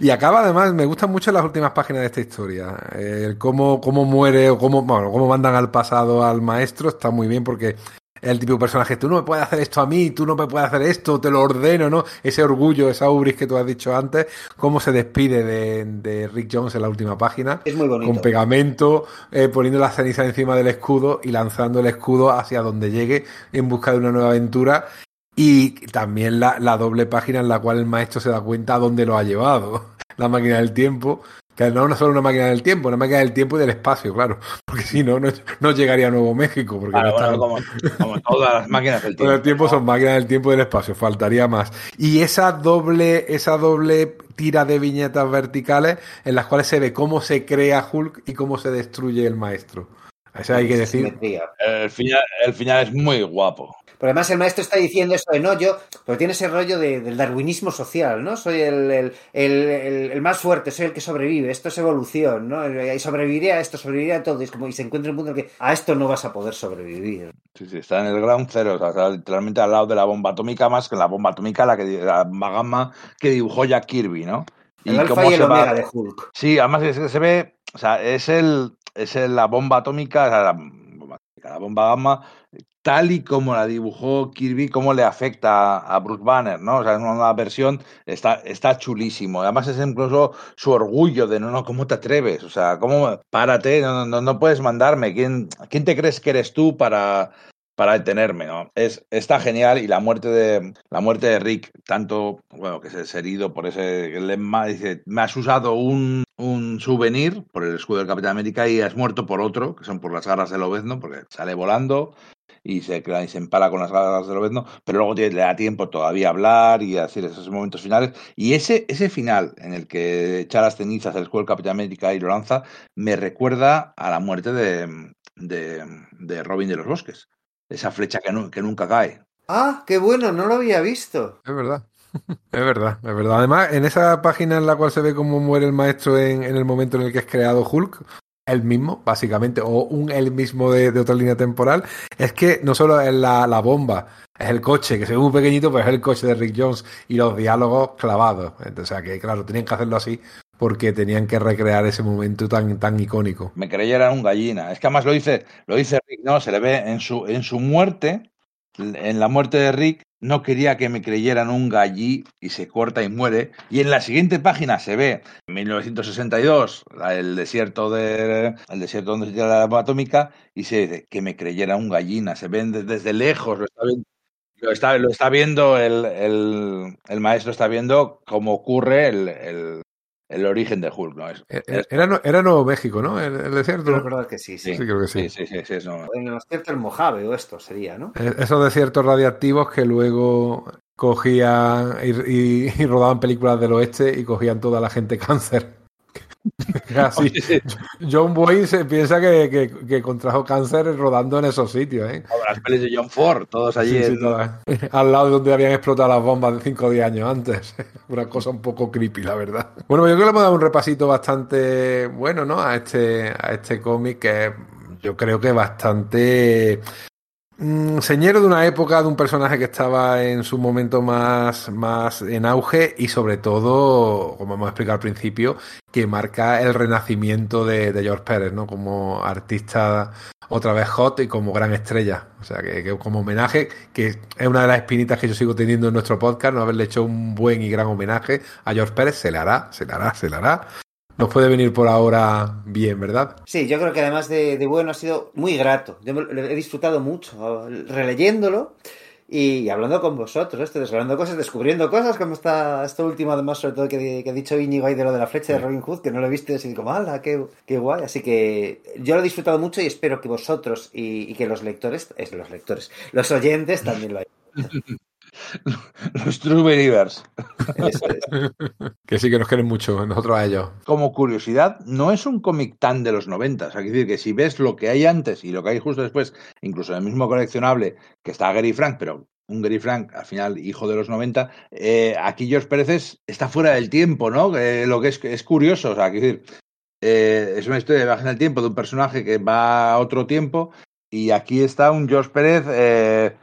y acaba además, me gustan mucho las últimas páginas de esta historia. Eh, El cómo, cómo muere o cómo, bueno, cómo mandan al pasado al maestro está muy bien porque Es el típico personaje, tú no me puedes hacer esto a mí, tú no me puedes hacer esto, te lo ordeno, ¿no? Ese orgullo, esa ubris que tú has dicho antes, cómo se despide de, de Rick Jones en la última página. Es muy bonito. Con pegamento, eh, poniendo la ceniza encima del escudo y lanzando el escudo hacia donde llegue en busca de una nueva aventura. Y también la, la doble página en la cual el maestro se da cuenta a dónde lo ha llevado. La máquina del tiempo, que no es solo una máquina del tiempo, una máquina del tiempo y del espacio, claro. Porque si no, no, no llegaría a Nuevo México. Porque Claro, no está- bueno, como, como todas las máquinas del todo tiempo. el tiempo son máquinas del tiempo y del espacio, faltaría más. Y esa doble, esa doble tira de viñetas verticales en las cuales se ve cómo se crea Hulk y cómo se destruye el maestro. Eso hay que decir. El final, el final es muy guapo. Pero además el maestro está diciendo eso de no, yo, pero tiene ese rollo de- del darwinismo social, ¿no? Soy el, el- el- más fuerte, soy el que sobrevive, esto es evolución, ¿no? Y sobreviviré a esto, sobreviviré a todo. Y, es como, y se encuentra un punto en que a esto no vas a poder sobrevivir. Sí, sí, está en el ground zero, o sea, está literalmente al lado de la bomba atómica, más que la bomba atómica, la, que, la gamma que dibujó Jack Kirby, ¿no? El alfa cómo y el va- omega de Hulk. Sí, además es que se ve, o sea, es el, es el- la bomba atómica, o sea, la la bomba gamma, tal y como la dibujó Kirby, cómo le afecta a Bruce Banner, ¿no? O sea, es una nueva versión, está, está chulísimo. Además es incluso su orgullo de, no, no, ¿cómo te atreves? O sea, ¿cómo? Párate, no, no, no puedes mandarme. ¿Quién, ¿Quién te crees que eres tú para, para detenerme, ¿no? Es, está genial y la muerte de la muerte de Rick, tanto, bueno, que es herido por ese lema, dice, me has usado un, un souvenir por el escudo del Capitán América y has muerto por otro, que son por las garras del Obezno, porque sale volando y se, y se empala con las garras del Obezno, pero luego le da tiempo todavía a hablar y a decir esos momentos finales. Y ese, ese final en el que echa las cenizas del escudo del Capitán América y lo lanza, me recuerda a la muerte de, de Robin de los Bosques. Esa flecha que, nu- que nunca cae. Ah, qué bueno, no lo había visto. Es verdad. Es verdad, es verdad. Además, en esa página en la cual se ve cómo muere el maestro en, en el momento en el que es creado Hulk, el mismo, básicamente, o un el mismo de, de otra línea temporal, es que no solo es la, la bomba, es el coche, que se ve muy pequeñito, pero es el coche de Rick Jones y los diálogos clavados. Entonces, o sea que, claro, tenían que hacerlo así porque tenían que recrear ese momento tan, tan icónico. Me creyera un gallina. Es que además lo dice, lo dice Rick, ¿no? Se le ve en su, en su muerte, en la muerte de Rick, no quería que me creyeran un gallí y se corta y muere. Y en la siguiente página se ve, en 1962, la- el desierto de, el desierto donde se tira la bomba atómica, y se dice que me creyera un gallina. Se ven de- desde lejos, lo está viendo. Lo está, lo está viendo el, el, el maestro, está viendo cómo ocurre el, el, origen de Hulk, ¿no? Es, Eh, eh, Era, era Nuevo México, ¿no? El, el desierto. Que sí, sí. Sí, creo que sí. sí, sí, no- En el desierto el Mojave o esto sería, ¿no? Eh, Esos desiertos radiactivos que luego cogían y, y- y rodaban películas del oeste y cogían toda la gente cáncer. John Boyne se piensa que, que- que contrajo cáncer rodando en esos sitios, ¿eh? Como las pelis de John Ford, todos allí. Sí, sí, en- todas. Al lado de donde habían explotado las bombas de cinco o diez años antes. Una cosa un poco creepy, la verdad. Bueno, pues yo creo que le hemos dado un repasito bastante bueno, ¿no? A este, a este cómic que yo creo que bastante mm, señero de una época, de un personaje que estaba en su momento más, más en auge y sobre todo, como hemos explicado al principio, que marca el renacimiento de, George Pérez, ¿no? Como artista otra vez hot y como gran estrella. O sea, que, que como homenaje, que es una de las espinitas que yo sigo teniendo en nuestro podcast, no haberle hecho un buen y gran homenaje a George Pérez, se le hará, se le hará, se le hará. Nos puede venir por ahora bien, ¿verdad? Sí, yo creo que además de, de bueno ha sido muy grato. Yo he disfrutado mucho releyéndolo y hablando con vosotros, esto, desvelando cosas, descubriendo cosas, como está esto último, además, sobre todo que, que ha dicho Íñigo ahí de lo de la flecha de Robin Hood, que no lo he visto y así como, ¡hala! Qué, qué guay! Así que yo lo he disfrutado mucho y espero que vosotros y, y que los lectores, es los lectores, los oyentes también lo hayan. Los True Believers. Eso es. Que sí que nos quieren mucho, nosotros a ellos. Como curiosidad, no es un cómic tan de los 90. O sea, decir que si ves lo que hay antes y lo que hay justo después, incluso en el mismo coleccionable que está Gary Frank, pero un Gary Frank, al final hijo de los 90, eh, aquí George Pérez es- está fuera del tiempo, ¿no? Eh, lo que es, es curioso, o sea, quiero decir, eh, es una historia de viaje en el tiempo de un personaje que va a otro tiempo y aquí está un George Pérez eh,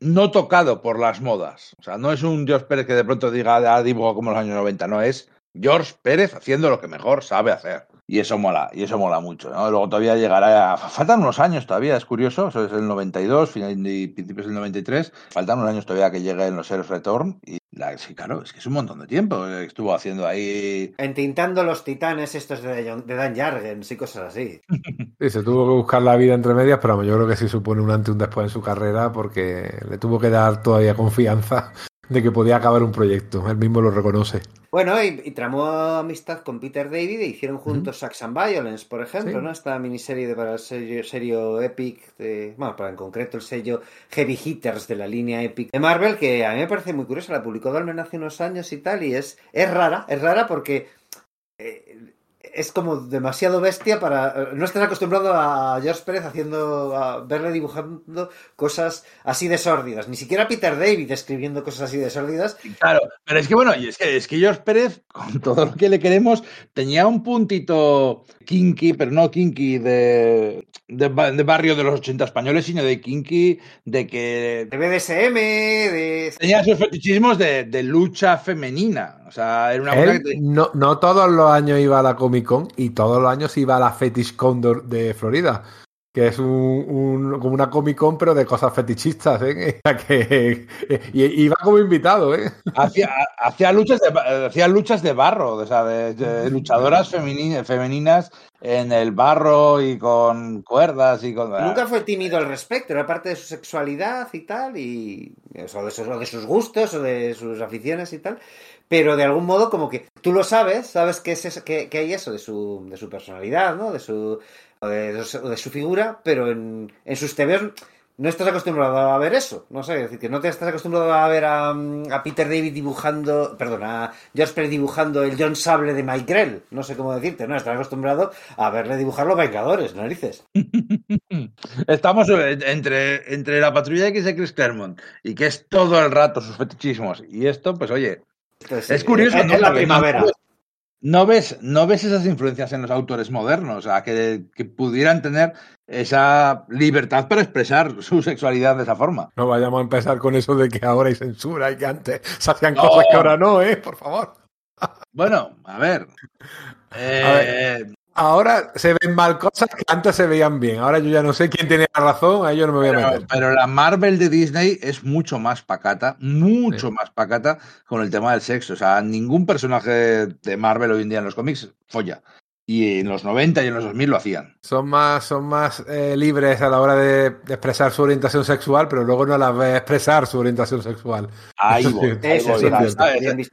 no tocado por las modas. O sea, no es un George Pérez que de pronto diga, ah, dibujo como los años 90, no es George Pérez haciendo lo que mejor sabe hacer. Y eso mola, y eso mola mucho. ¿no? Luego todavía llegará. A... Faltan unos años todavía, es curioso. Eso es el 92, final y principios del 93. Faltan unos años todavía que lleguen los Sheriff Return. Y la, sí, claro, es que es un montón de tiempo. Estuvo haciendo ahí. Entintando los titanes estos de, John- de Dan Jargens y cosas así. Sí, se tuvo que buscar la vida entre medias, pero yo creo que sí supone un antes y un después en su carrera porque le tuvo que dar todavía confianza de que podía acabar un proyecto. Él mismo lo reconoce. Bueno, y, y tramó amistad con Peter David e hicieron juntos Sax and Violence, por ejemplo, Sí. ¿no? Esta miniserie de, para el sello, sello Epic, de, bueno, para en concreto el sello Heavy Hitters de la línea Epic de Marvel, que a mí me parece muy curiosa, la publicó Dolmen hace unos años y tal, y es, es rara, es rara porque eh, es como demasiado bestia para... No estás acostumbrado a George Pérez haciendo, a verle dibujando cosas así de sórdidas, ni siquiera Peter David escribiendo cosas así de sórdidas, Claro, pero es que bueno, y es que, es que George Pérez, con todo lo que le queremos, tenía un puntito kinky, pero no kinky de, de, ba- de barrio de los 80 españoles, sino de kinky de que de BDSM, de... tenía sus fetichismos de, de lucha femenina. O sea, era una cosa que no, no todos los años iba a la Comic Con y todos los años iba a la Fetish Con de- de Florida, que es un, un- como una Comic Con pero de cosas fetichistas, ¿eh? que, y iba como invitado, ¿eh? hacía, hacía luchas de, hacía luchas de barro, o sea, de, de luchadoras femeni- femeninas en el barro y con cuerdas y con... Nunca fue tímido al respecto, era parte de su sexualidad y tal, y o de, sus, o de sus gustos o de sus aficiones y tal, pero de algún modo como que tú lo sabes, sabes que, es eso, que, hay eso de su, de su personalidad, ¿no? De su, de, su- figura, pero en, en sus TVs no estás acostumbrado a ver eso, no sé, es decir, que no te estás acostumbrado a ver a, Peter David dibujando, perdón, a George dibujando el John Sable de Mike Grell, no sé cómo decirte, no, estás acostumbrado a verle dibujar los Vengadores, narices. Estamos entre, entre la patrulla X de Chris Claremont y que es todo el rato sus fetichismos y esto, pues oye, Entonces, Es curioso, es, ¿no? es la primavera. no- ves, no ves esas influencias en los autores modernos, o sea, que, que pudieran tener esa libertad para expresar su sexualidad de esa forma. No vayamos a empezar con eso de que ahora hay censura y que antes se hacían No. cosas que ahora no, ¿eh? Por favor. Bueno, a ver. Eh, Ahora se ven mal cosas que antes se veían bien. Ahora yo ya no sé quién tiene la razón, ahí yo no me voy a pero, meter. pero la Marvel de Disney es mucho más pacata, mucho Sí. más pacata con el tema del sexo. O sea, ningún personaje de Marvel hoy en día en los cómics folla. Y en los 90 y en los 2000 lo hacían. Son más, son más eh, libres a la hora de, de expresar su orientación sexual, pero luego no las ves expresar su orientación sexual. Ahí Eso voy. sí, ahí Eso voy, sí.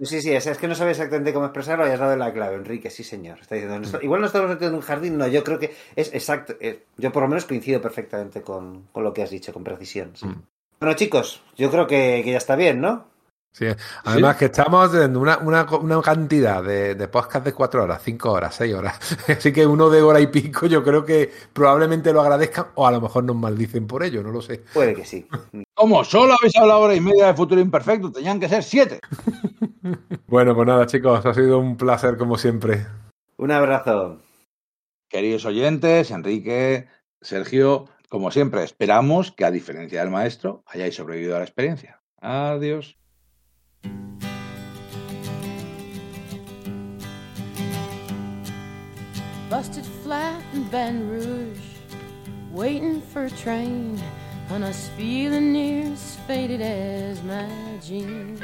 Sí, sí, es, es que no sabes exactamente cómo expresarlo y has dado la clave, Enrique, sí, señor. Está diciendo, no igual no estamos metiendo en un jardín, no, yo creo que es exacto. eh, yo por lo menos coincido perfectamente con, con lo que has dicho, con precisión. sí. Mm. Bueno, chicos, yo creo que, que ya está bien, ¿no? Sí. Además que estamos en una, una, una cantidad de, de podcast de cuatro horas, cinco horas, seis horas. Así que uno de hora y pico yo creo que probablemente lo agradezcan o a lo mejor nos maldicen por ello, no lo sé. Puede que sí. ¿Cómo? Solo habéis hablado hora y media de futuro imperfecto. Tenían que ser siete. Bueno, pues nada chicos, ha sido un placer como siempre. Un abrazo. Queridos oyentes, Enrique, Sergio, como siempre, esperamos que, a diferencia del maestro, hayáis sobrevivido a la experiencia. Adiós. Busted flat in Baton Rouge, waiting for a train, and I was feeling near as faded as my jeans.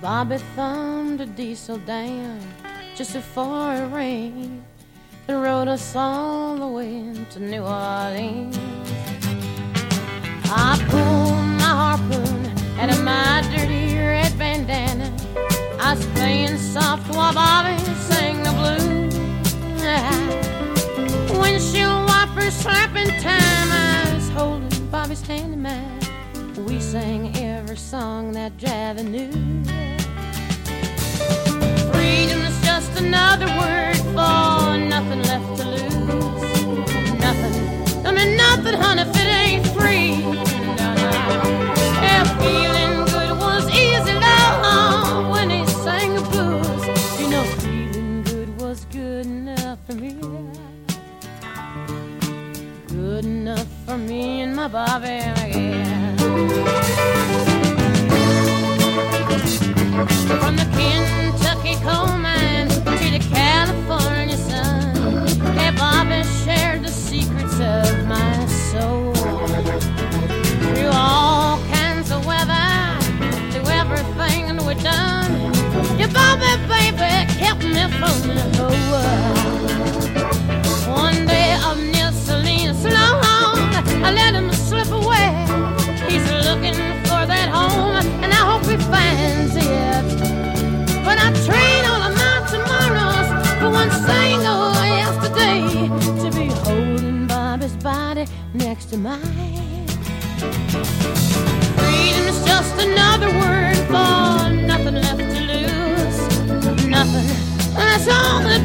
Bobby thumbed a diesel down just before it rained and rode us all the way to New Orleans. I pulled my harpoon out of my dirty red bandana. I was playing soft while Bobby sang the blues. when Windshield wipers slapping time. I was holding Bobby's hand in mine. We sang every song that Javi knew. Freedom's just another word for nothing left to lose. Nothing. I mean, nothing, honey, for me and my Bobby McGee. From the Kentucky coal mine to the California sun, hey, Bobby shared the secrets of my soul. Through all kinds of weather, through everything we've done, your Bobby baby kept me from the whole world. Let him slip away. He's looking for that home, and I hope he finds it. But I trade all of my tomorrows for one single oh, yesterday to be holding Bobby's body next to mine. Freedom is just another word for nothing left to lose. Nothing. That's all that.